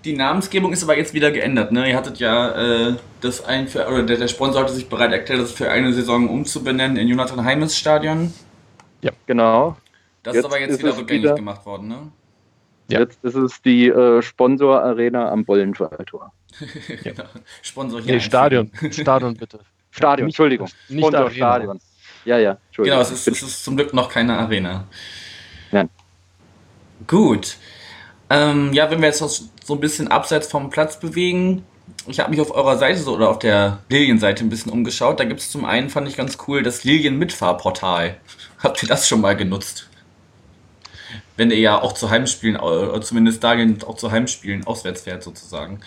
Speaker 1: die Namensgebung ist aber jetzt wieder geändert. Ne? Ihr hattet ja äh, das ein für, oder der, der Sponsor hatte sich bereit erklärt, das für eine Saison umzubenennen in Jonathan Heimes Stadion.
Speaker 2: Ja, genau.
Speaker 1: Das jetzt ist aber jetzt ist wieder rückgängig wieder, gemacht worden, ne?
Speaker 2: Ja. Jetzt ist es die äh, Sponsor-Arena am Bollenfalltor.
Speaker 1: genau. Sponsor hier.
Speaker 3: Nee, Stadion. Stadion bitte.
Speaker 2: Stadion, Entschuldigung.
Speaker 3: Nicht Sponsor Arena. Stadion.
Speaker 2: Ja, ja,
Speaker 1: Entschuldigung. Genau, es ist, es ist zum Glück noch keine Arena.
Speaker 2: Nein.
Speaker 1: Gut. Ähm, ja, wenn wir jetzt so ein bisschen abseits vom Platz bewegen, ich habe mich auf eurer Seite so oder auf der Lilien-Seite ein bisschen umgeschaut. Da gibt es zum einen, fand ich ganz cool, das Lilien-Mitfahrportal. Habt ihr das schon mal genutzt? Wenn ihr ja auch zu Heimspielen, oder zumindest dahin auch zu Heimspielen auswärts fährt, sozusagen.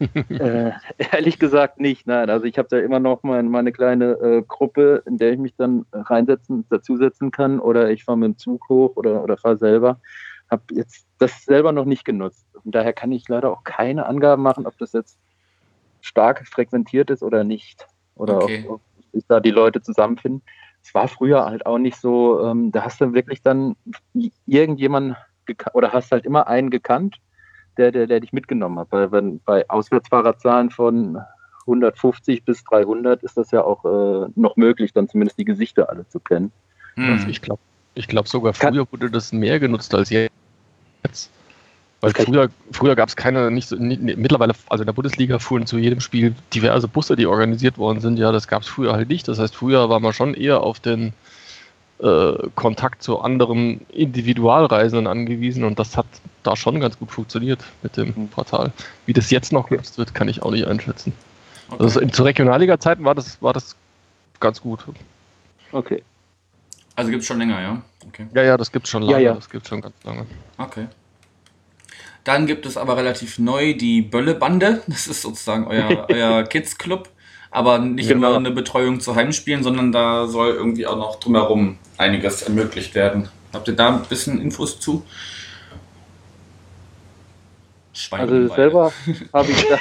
Speaker 2: äh, ehrlich gesagt nicht, nein. Also ich habe da immer noch mal meine kleine äh, Gruppe, in der ich mich dann reinsetzen, dazusetzen kann oder ich fahre mit dem Zug hoch oder, oder fahre selber. Habe jetzt das selber noch nicht genutzt. Und daher kann ich leider auch keine Angaben machen, ob das jetzt stark frequentiert ist oder nicht. Oder okay. ob, ob sich da die Leute zusammenfinden es war früher halt auch nicht so, ähm, da hast du wirklich dann irgendjemanden oder hast halt immer einen gekannt, der, der, der dich mitgenommen hat. Weil wenn, bei Auswärtsfahrerzahlen von 150 bis 300 ist das ja auch äh, noch möglich, dann zumindest die Gesichter alle zu kennen.
Speaker 3: Hm. Also ich glaube ich glaub sogar früher wurde das mehr genutzt als jetzt. Weil früher, früher gab es keine, nicht, nicht, mittlerweile, also in der Bundesliga fuhren zu jedem Spiel diverse Busse, die organisiert worden sind. Ja, das gab es früher halt nicht. Das heißt, früher war man schon eher auf den äh, Kontakt zu anderen Individualreisenden angewiesen und das hat da schon ganz gut funktioniert mit dem mhm. Portal. Wie das jetzt noch genutzt wird, kann ich auch nicht einschätzen. Okay. Also in, zu Regionalliga-Zeiten war das, war das ganz gut.
Speaker 2: Okay.
Speaker 1: Also gibt es schon länger, ja? Okay.
Speaker 3: Ja, ja, das gibt es schon lange.
Speaker 2: Ja, ja.
Speaker 3: Das gibt schon ganz lange.
Speaker 1: Okay. Dann gibt es aber relativ neu die Bölle-Bande. Das ist sozusagen euer, euer Kids-Club. Aber nicht genau. nur eine Betreuung zu Heimspielen, sondern da soll irgendwie auch noch drumherum einiges ermöglicht werden. Habt ihr da ein bisschen Infos zu?
Speaker 2: Schwein also selber habe ich da.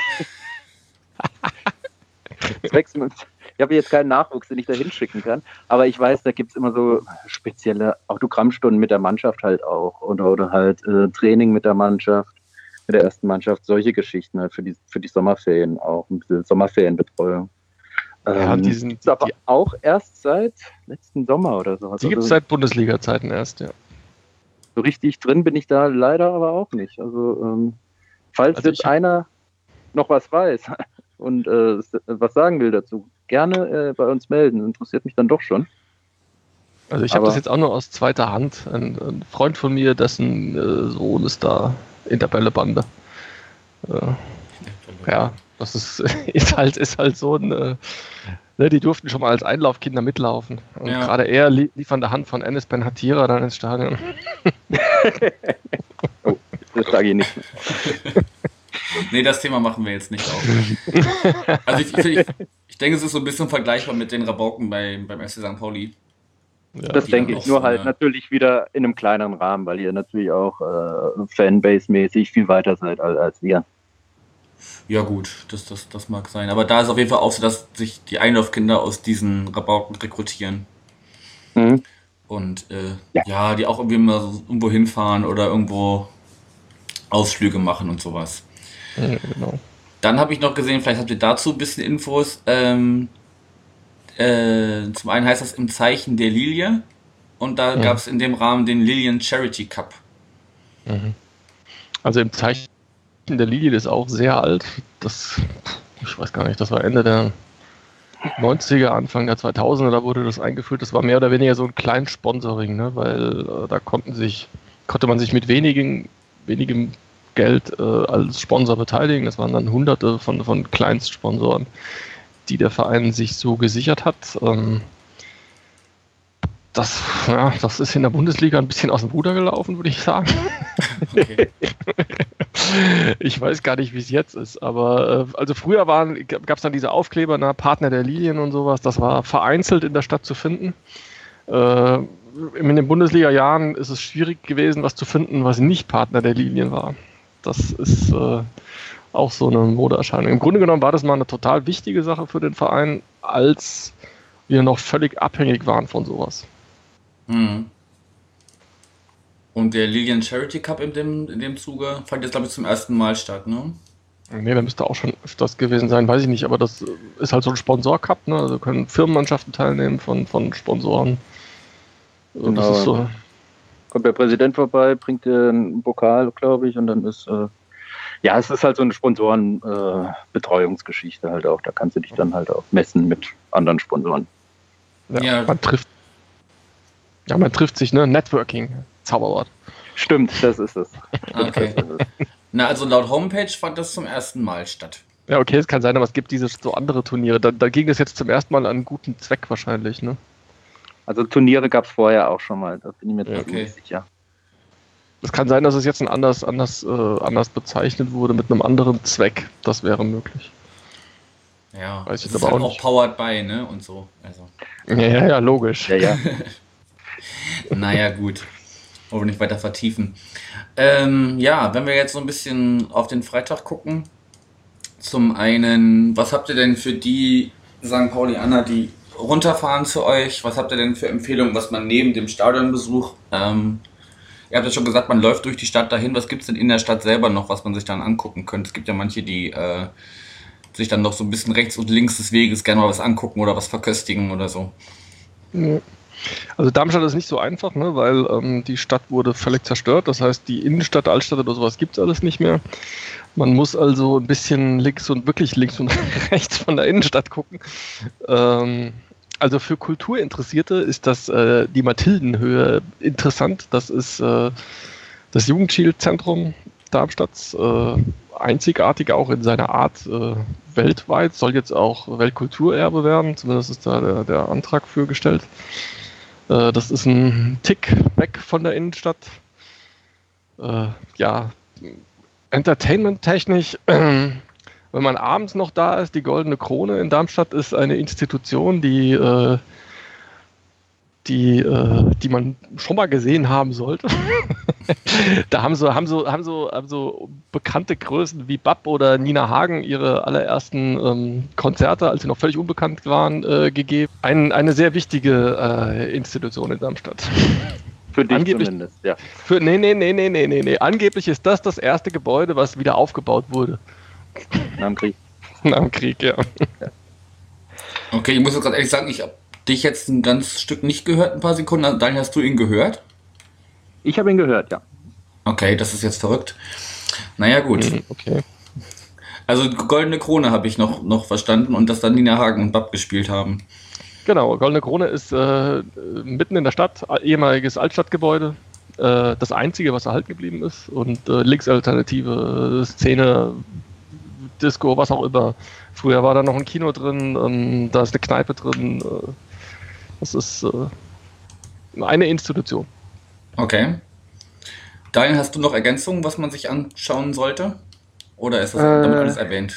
Speaker 2: ich habe jetzt keinen Nachwuchs, den ich da hinschicken kann, aber ich weiß, da gibt es immer so spezielle Autogrammstunden mit der Mannschaft halt auch oder, oder halt äh, Training mit der Mannschaft mit der ersten Mannschaft, solche Geschichten halt für die, für die Sommerferien auch, ein bisschen Sommerferienbetreuung.
Speaker 3: Ja, ähm, die sind
Speaker 2: aber die, auch erst seit letzten Sommer oder so.
Speaker 3: Die gibt es also, seit Bundesliga-Zeiten erst, ja.
Speaker 2: So richtig drin bin ich da leider aber auch nicht. Also, ähm, falls also jetzt einer noch was weiß und äh, was sagen will dazu, gerne äh, bei uns melden. Interessiert mich dann doch schon.
Speaker 3: Also ich habe das jetzt auch nur aus zweiter Hand. Ein, ein Freund von mir, dessen äh, Sohn ist da in der Bällebande. Äh, ja, das ist, ist, halt, ist halt so ein. Äh, ne, die durften schon mal als Einlaufkinder mitlaufen. Und ja. gerade er li lief an der Hand von Enes Ben Hatira dann ins Stadion.
Speaker 2: oh, das sage ich nicht.
Speaker 1: nee, das Thema machen wir jetzt nicht auf. Also ich, ich, ich, denke, es ist so ein bisschen vergleichbar mit den Rabauken bei, beim FC St. Pauli.
Speaker 2: Ja, das denke ich, nur halt natürlich wieder in einem kleineren Rahmen, weil ihr natürlich auch äh, Fanbase-mäßig viel weiter seid als, als wir.
Speaker 1: Ja gut, das, das, das mag sein. Aber da ist auf jeden Fall auch so, dass sich die Einlaufkinder aus diesen Rabauken rekrutieren. Mhm. Und äh, ja. ja. die auch irgendwie mal so irgendwo hinfahren oder irgendwo Ausflüge machen und sowas.
Speaker 3: Ja, genau.
Speaker 1: Dann habe ich noch gesehen, vielleicht habt ihr dazu ein bisschen Infos. Ähm, äh, zum einen heißt das im Zeichen der Lilie. und da mhm. gab es in dem Rahmen den Lillian Charity Cup.
Speaker 3: Mhm. Also im Zeichen der Lilie ist auch sehr alt. Das, ich weiß gar nicht, das war Ende der 90er, Anfang der 2000er, da wurde das eingeführt. Das war mehr oder weniger so ein kleines Sponsoring, ne? weil äh, da konnten sich, konnte man sich mit wenigen, wenigem Geld äh, als Sponsor beteiligen. Das waren dann hunderte von, von Kleinstsponsoren, die der Verein sich so gesichert hat. Ähm, das, ja, das ist in der Bundesliga ein bisschen aus dem Ruder gelaufen, würde ich sagen. Okay. ich weiß gar nicht, wie es jetzt ist, aber äh, also früher gab es dann diese Aufkleber, na, Partner der Lilien und sowas, das war vereinzelt in der Stadt zu finden. Äh, in den Bundesliga-Jahren ist es schwierig gewesen, was zu finden, was nicht Partner der Lilien war. Das ist äh, auch so eine Modeerscheinung. Im Grunde genommen war das mal eine total wichtige Sache für den Verein, als wir noch völlig abhängig waren von sowas. Mhm.
Speaker 1: Und der Lilian Charity Cup in dem, in dem Zuge fand jetzt, glaube ich, zum ersten Mal statt, ne?
Speaker 3: Nee, der müsste auch schon öfters gewesen sein, weiß ich nicht, aber das ist halt so ein Sponsor-Cup, ne? Also können Firmenmannschaften teilnehmen von, von Sponsoren.
Speaker 2: Genau. Das ist so. Kommt der Präsident vorbei, bringt dir einen Pokal, glaube ich, und dann ist, äh, ja, es ist halt so eine Sponsorenbetreuungsgeschichte äh, halt auch. Da kannst du dich dann halt auch messen mit anderen Sponsoren.
Speaker 3: Ja, ja. Man trifft ja, man trifft sich, ne? Networking, Zauberwort.
Speaker 2: Stimmt, das ist es.
Speaker 1: Okay. Na, also laut Homepage fand das zum ersten Mal statt.
Speaker 3: Ja, okay, es kann sein, aber es gibt diese so andere Turniere. Da, da ging es jetzt zum ersten Mal an einen guten Zweck wahrscheinlich, ne?
Speaker 2: Also Turniere gab es vorher auch schon mal, da bin ich mir ja, okay. sicher.
Speaker 3: Es kann sein, dass es jetzt ein anders, anders, äh, anders bezeichnet wurde mit einem anderen Zweck. Das wäre möglich.
Speaker 1: Ja, Weiß ich das ist aber halt auch, auch powered by, ne? Und so. Also.
Speaker 3: Ja, ja, ja, logisch.
Speaker 2: Ja, ja.
Speaker 1: naja, gut. Wollen wir nicht weiter vertiefen. Ähm, ja, wenn wir jetzt so ein bisschen auf den Freitag gucken. Zum einen, was habt ihr denn für die St. Paulianer, die runterfahren zu euch? Was habt ihr denn für Empfehlungen, was man neben dem Stadionbesuch, ähm, ihr habt ja schon gesagt, man läuft durch die Stadt dahin. Was gibt es denn in der Stadt selber noch, was man sich dann angucken könnte? Es gibt ja manche, die äh, sich dann noch so ein bisschen rechts und links des Weges gerne mal was angucken oder was verköstigen oder so.
Speaker 3: Also Darmstadt ist nicht so einfach, ne, weil ähm, die Stadt wurde völlig zerstört. Das heißt, die Innenstadt, Altstadt oder sowas gibt es alles nicht mehr. Man muss also ein bisschen links und wirklich links und rechts von der Innenstadt gucken. Ähm, also für Kulturinteressierte ist das äh, die Mathildenhöhe interessant. Das ist äh, das Jugendschild-Zentrum Darmstadts. Äh, einzigartig auch in seiner Art äh, weltweit. Soll jetzt auch Weltkulturerbe werden. Zumindest ist da der, der Antrag für gestellt. Äh, das ist ein Tick weg von der Innenstadt. Äh, ja, entertainment-technisch, wenn man abends noch da ist, die Goldene Krone in Darmstadt ist eine Institution, die äh, die, äh, die man schon mal gesehen haben sollte. da haben so, haben, so, haben, so, haben so bekannte Größen wie Bab oder Nina Hagen ihre allerersten ähm, Konzerte, als sie noch völlig unbekannt waren, äh, gegeben. Ein, eine sehr wichtige äh, Institution in Darmstadt.
Speaker 2: Für dich Angeblich, zumindest, ja.
Speaker 3: Für, nee, nee, nee, nee, nee, nee, nee. Angeblich ist das das erste Gebäude, was wieder aufgebaut wurde.
Speaker 2: Nach dem Krieg.
Speaker 3: Nach dem Krieg, ja. ja.
Speaker 1: Okay, ich muss jetzt gerade ehrlich sagen, ich habe dich jetzt ein ganz Stück nicht gehört, ein paar Sekunden. Daniel, hast du ihn gehört?
Speaker 2: Ich habe ihn gehört, ja.
Speaker 1: Okay, das ist jetzt verrückt. Naja, gut.
Speaker 3: Hm, okay.
Speaker 1: Also Goldene Krone habe ich noch, noch verstanden und dass dann Nina Hagen und Bab gespielt haben.
Speaker 3: Genau, Goldene Krone ist äh, mitten in der Stadt, ehemaliges Altstadtgebäude. Äh, das einzige, was erhalten geblieben ist. Und äh, Linksalternative, Szene, Disco, was auch immer. Früher war da noch ein Kino drin, ähm, da ist eine Kneipe drin. Äh, das ist äh, eine Institution.
Speaker 1: Okay. Daniel, hast du noch Ergänzungen, was man sich anschauen sollte? Oder ist das äh, damit alles erwähnt?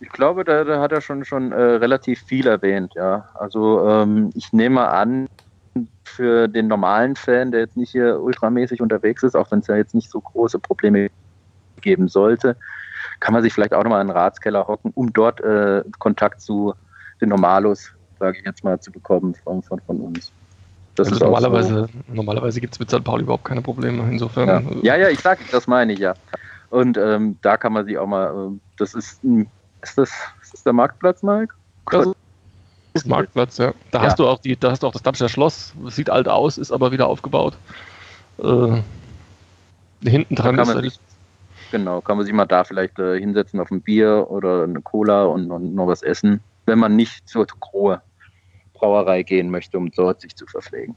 Speaker 2: Ich glaube, da, da, hat er schon, schon äh, relativ viel erwähnt, ja. Also ähm, ich nehme an, für den normalen Fan, der jetzt nicht hier ultramäßig unterwegs ist, auch wenn es ja jetzt nicht so große Probleme geben sollte, kann man sich vielleicht auch nochmal in den Ratskeller hocken, um dort äh, Kontakt zu den Normalos, sage ich jetzt mal, zu bekommen von, von, von uns.
Speaker 3: Das also normalerweise, so. normalerweise gibt es mit St. Pauli überhaupt keine Probleme, insofern.
Speaker 2: Ja, ja, ja ich sage, das meine ich ja. Und ähm, da kann man sich auch mal, äh, das ist, ist das, ist das der Marktplatz, Mike?
Speaker 3: Marktplatz, ja. Da
Speaker 2: Ja.
Speaker 3: hast du auch die, da hast du auch das Darmstädter Schloss. Sieht alt aus, ist aber wieder aufgebaut. Äh, hinten dran
Speaker 2: Da
Speaker 3: ist
Speaker 2: kann man
Speaker 3: da
Speaker 2: sich- Genau, kann man sich mal da vielleicht äh, hinsetzen auf ein Bier oder eine Cola und, und noch was essen, wenn man nicht zur Grohe Brauerei gehen möchte, um dort sich zu verpflegen.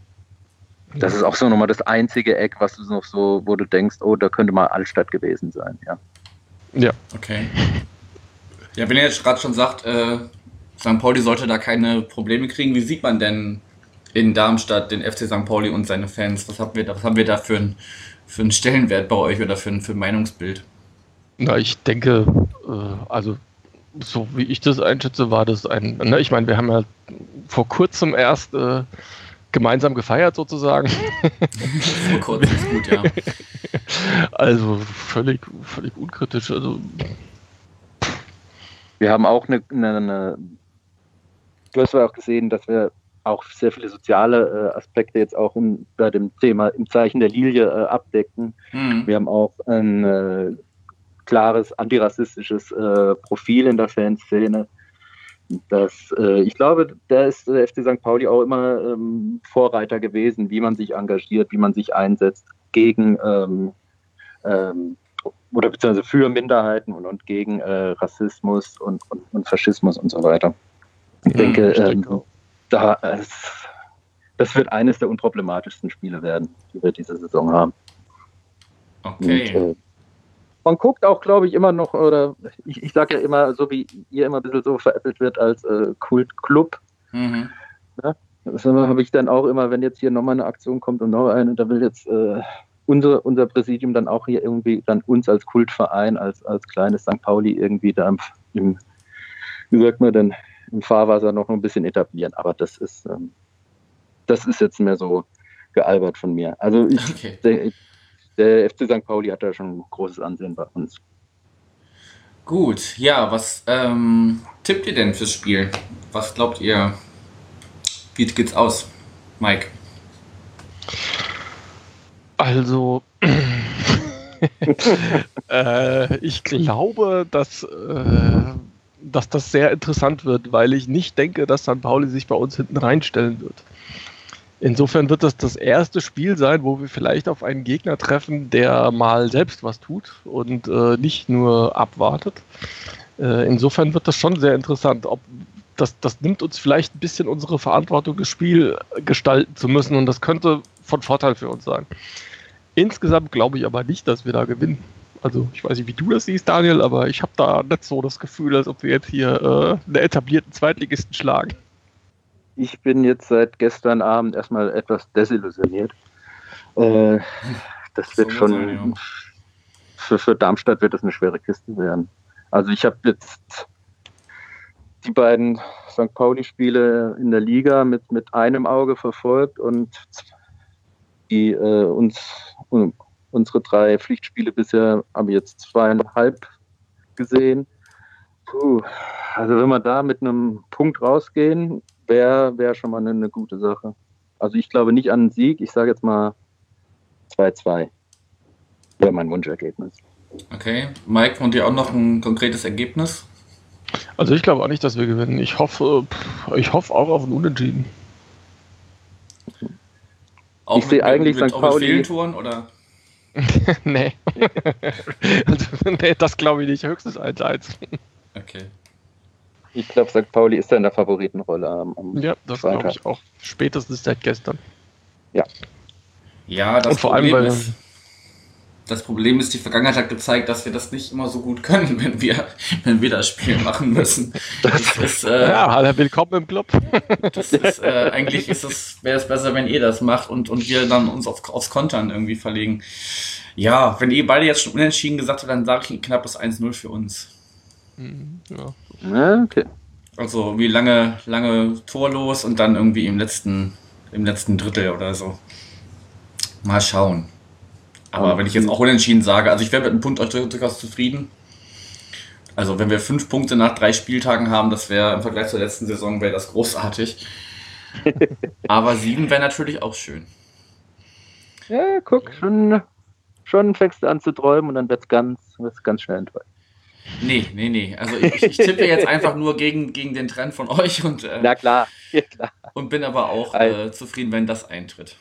Speaker 2: Das ist auch so nochmal das einzige Eck, was du noch so, wo du denkst, oh, da könnte mal Altstadt gewesen sein, ja.
Speaker 3: Ja,
Speaker 1: Okay. Ja, wenn ihr jetzt gerade schon sagt, äh, St. Pauli sollte da keine Probleme kriegen, wie sieht man denn in Darmstadt den FC St. Pauli und seine Fans? Was haben wir da, was haben wir da für, ein, für einen Stellenwert bei euch oder für ein, für ein Meinungsbild?
Speaker 3: na, ich denke, äh, also so wie ich das einschätze, war das ein, ne, ich meine, wir haben ja vor kurzem erst äh, gemeinsam gefeiert sozusagen.
Speaker 1: Vor kurzem ist gut, ja.
Speaker 3: Also völlig, völlig unkritisch. Also
Speaker 2: Wir haben auch eine, eine, eine du hast ja auch gesehen, dass wir auch sehr viele soziale äh, Aspekte jetzt auch im, bei dem Thema im Zeichen der Lilie äh, abdecken.
Speaker 1: Hm.
Speaker 2: Wir haben auch ein äh, klares antirassistisches äh, Profil in der Fanszene. Das, äh, ich glaube, da ist der FC St. Pauli auch immer ähm, Vorreiter gewesen, wie man sich engagiert, wie man sich einsetzt gegen ähm, ähm, oder beziehungsweise für Minderheiten und, und gegen äh, Rassismus und, und, und Faschismus und so weiter. Ich
Speaker 3: Ja,
Speaker 2: denke, da, es, das wird eines der unproblematischsten Spiele werden, die wir diese Saison haben.
Speaker 1: Okay.
Speaker 2: Und, äh, man guckt auch, glaube ich, immer noch, oder ich, ich sage ja immer, so wie ihr immer ein bisschen so veräppelt wird als äh, Kultclub,
Speaker 1: Mhm.
Speaker 2: das habe ich dann auch immer, wenn jetzt hier nochmal eine Aktion kommt und noch eine, da will jetzt äh, unser, unser Präsidium dann auch hier irgendwie dann uns als Kultverein, als, als kleines St. Pauli irgendwie da im wie sagt man denn, im Fahrwasser noch ein bisschen etablieren. Aber das ist, ähm, das ist jetzt mehr so gealbert von mir. Also ich,
Speaker 1: Okay.
Speaker 2: der, der FC St. Pauli hat da schon ein großes Ansehen bei uns.
Speaker 1: Gut, ja, was ähm, tippt ihr denn fürs Spiel? Was glaubt ihr? Wie geht's aus, Mike?
Speaker 3: Also, äh, ich glaube, dass, äh, dass das sehr interessant wird, weil ich nicht denke, dass St. Pauli sich bei uns hinten reinstellen wird. Insofern wird das das erste Spiel sein, wo wir vielleicht auf einen Gegner treffen, der mal selbst was tut und äh, nicht nur abwartet. Äh, insofern wird das schon sehr interessant. Ob das, das nimmt uns vielleicht ein bisschen unsere Verantwortung, das Spiel gestalten zu müssen und das könnte von Vorteil für uns sein. Insgesamt glaube ich aber nicht, dass wir da gewinnen. Also ich weiß nicht, wie du das siehst, Daniel, aber ich habe da nicht so das Gefühl, als ob wir jetzt hier äh, einen etablierten Zweitligisten schlagen.
Speaker 2: Ich bin jetzt seit gestern Abend erstmal etwas desillusioniert. Äh, das
Speaker 1: So
Speaker 2: wird
Speaker 1: muss
Speaker 2: schon,
Speaker 1: sein, ja.
Speaker 2: für, für Darmstadt wird das eine schwere Kiste werden. Also ich habe jetzt die beiden St. Pauli-Spiele in der Liga mit, mit einem Auge verfolgt und die äh, uns un- unsere drei Pflichtspiele bisher habe ich jetzt zweieinhalb gesehen. Puh, also wenn wir da mit einem Punkt rausgehen, wäre wär schon mal eine, eine gute Sache. Also ich glaube nicht an einen Sieg, ich sage jetzt mal 2-2. Wäre mein Wunschergebnis.
Speaker 1: Okay. Mike, von dir auch noch ein konkretes Ergebnis?
Speaker 3: Also ich glaube auch nicht, dass wir gewinnen. Ich hoffe, ich hoffe auch auf ein Unentschieden.
Speaker 1: Auch
Speaker 2: Ich sehe eigentlich
Speaker 1: mit,
Speaker 2: St.
Speaker 1: auch mit
Speaker 2: Pauli-
Speaker 1: oder?
Speaker 3: nee. also, nee, das glaube ich nicht. Höchstens 1-1.
Speaker 1: Okay.
Speaker 2: Ich glaube, St. Pauli ist da in der Favoritenrolle am, am
Speaker 3: Ja, das glaube ich auch. Spätestens seit gestern.
Speaker 1: Ja, das
Speaker 3: Und vor allem,
Speaker 1: Problem
Speaker 3: weil-
Speaker 1: ist, das Problem ist, die Vergangenheit hat gezeigt, dass wir das nicht immer so gut können, wenn wir, wenn wir das Spiel machen müssen. Das ist, äh,
Speaker 3: Ja, hallo, willkommen im Club.
Speaker 1: das ist äh, eigentlich ist es, wäre es besser, wenn ihr das macht und, und wir dann uns auf, aufs Kontern irgendwie verlegen. Ja, wenn ihr beide jetzt schon unentschieden gesagt habt, dann sage ich ein knappes 1-0 für uns.
Speaker 3: Mhm, Ja.
Speaker 2: Ja, okay.
Speaker 1: Also wie lange, lange torlos und dann irgendwie im letzten, im letzten Drittel oder so. Mal schauen. Aber
Speaker 2: Und-
Speaker 1: wenn ich jetzt auch unentschieden sage, also ich wäre mit einem Punkt dur- durchaus zufrieden. Also wenn wir fünf Punkte nach drei Spieltagen haben, das wäre im Vergleich zur letzten Saison wäre das großartig. Aber sieben wäre natürlich auch schön.
Speaker 2: Ja, guck, schon, schon fängst du an zu träumen und dann wird es ganz, wird's ganz schnell enttäuscht.
Speaker 1: Nee, nee, nee. Also ich, ich tippe jetzt einfach nur gegen, gegen den Trend von euch und, äh,
Speaker 2: Na klar, ja, klar.
Speaker 1: und bin aber auch
Speaker 2: Also-
Speaker 1: äh, zufrieden, wenn das eintritt.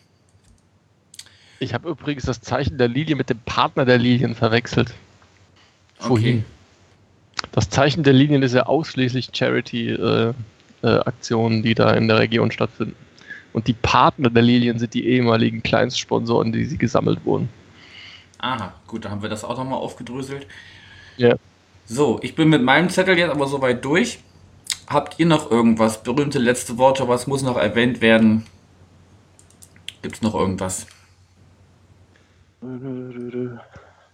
Speaker 3: Ich habe übrigens das Zeichen der Lilie mit dem Partner der Lilien verwechselt. Vorhin. Das Zeichen der Linien ist ja ausschließlich Charity-Aktionen, die da in der Region stattfinden. Und die Partner der Lilien sind die ehemaligen Kleinstsponsoren, die sie gesammelt wurden.
Speaker 1: Aha, gut, da haben wir das auch nochmal aufgedröselt.
Speaker 3: Ja.
Speaker 1: So, ich bin mit meinem Zettel jetzt aber soweit durch. Habt ihr noch irgendwas? Berühmte letzte Worte, was muss noch erwähnt werden? Gibt es noch irgendwas?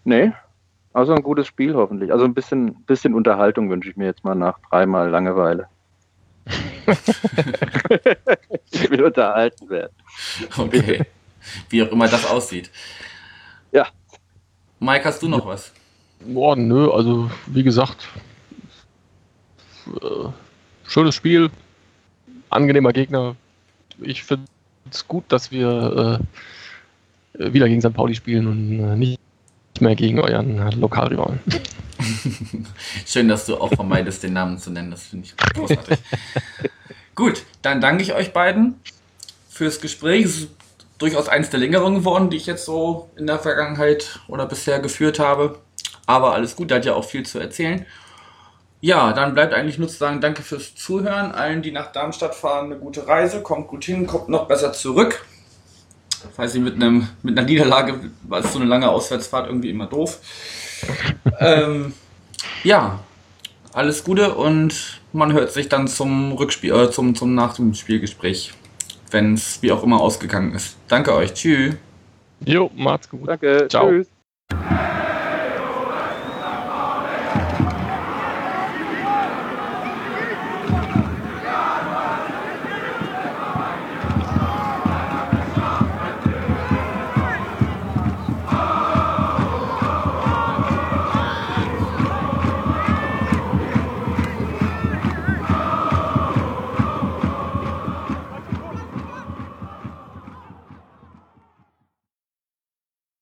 Speaker 2: Nee, also ein gutes Spiel hoffentlich. Also ein bisschen, bisschen Unterhaltung wünsche ich mir jetzt mal nach dreimal Langeweile. ich will unterhalten werden.
Speaker 1: Okay. Wie auch immer das aussieht.
Speaker 2: Ja.
Speaker 1: Mike, hast du noch was?
Speaker 3: Boah, nö, also wie gesagt, äh, schönes Spiel, angenehmer Gegner. Ich finde es gut, dass wir äh, wieder gegen St. Pauli spielen und äh, nicht mehr gegen euren äh, Lokalrivalen.
Speaker 1: Schön, dass du auch vermeidest, den Namen zu nennen. Das finde ich großartig. Gut, dann danke ich euch beiden fürs Gespräch. Es ist durchaus eins der längeren geworden, die ich jetzt so in der Vergangenheit oder bisher geführt habe. Aber alles gut, da hat ja auch viel zu erzählen. Ja, dann bleibt eigentlich nur zu sagen, danke fürs Zuhören. Allen, die nach Darmstadt fahren, eine gute Reise. Kommt gut hin, kommt noch besser zurück. Falls ihr mit, einem, mit einer Niederlage, war es so eine lange Auswärtsfahrt irgendwie immer doof. ähm, ja, alles Gute und man hört sich dann zum Rückspiel, äh, zum, zum Nach dem Spielgespräch, wenn es wie auch immer ausgegangen ist. Danke euch. Tschüss.
Speaker 3: Jo, macht's gut.
Speaker 2: Danke,
Speaker 3: Ciao.
Speaker 2: tschüss.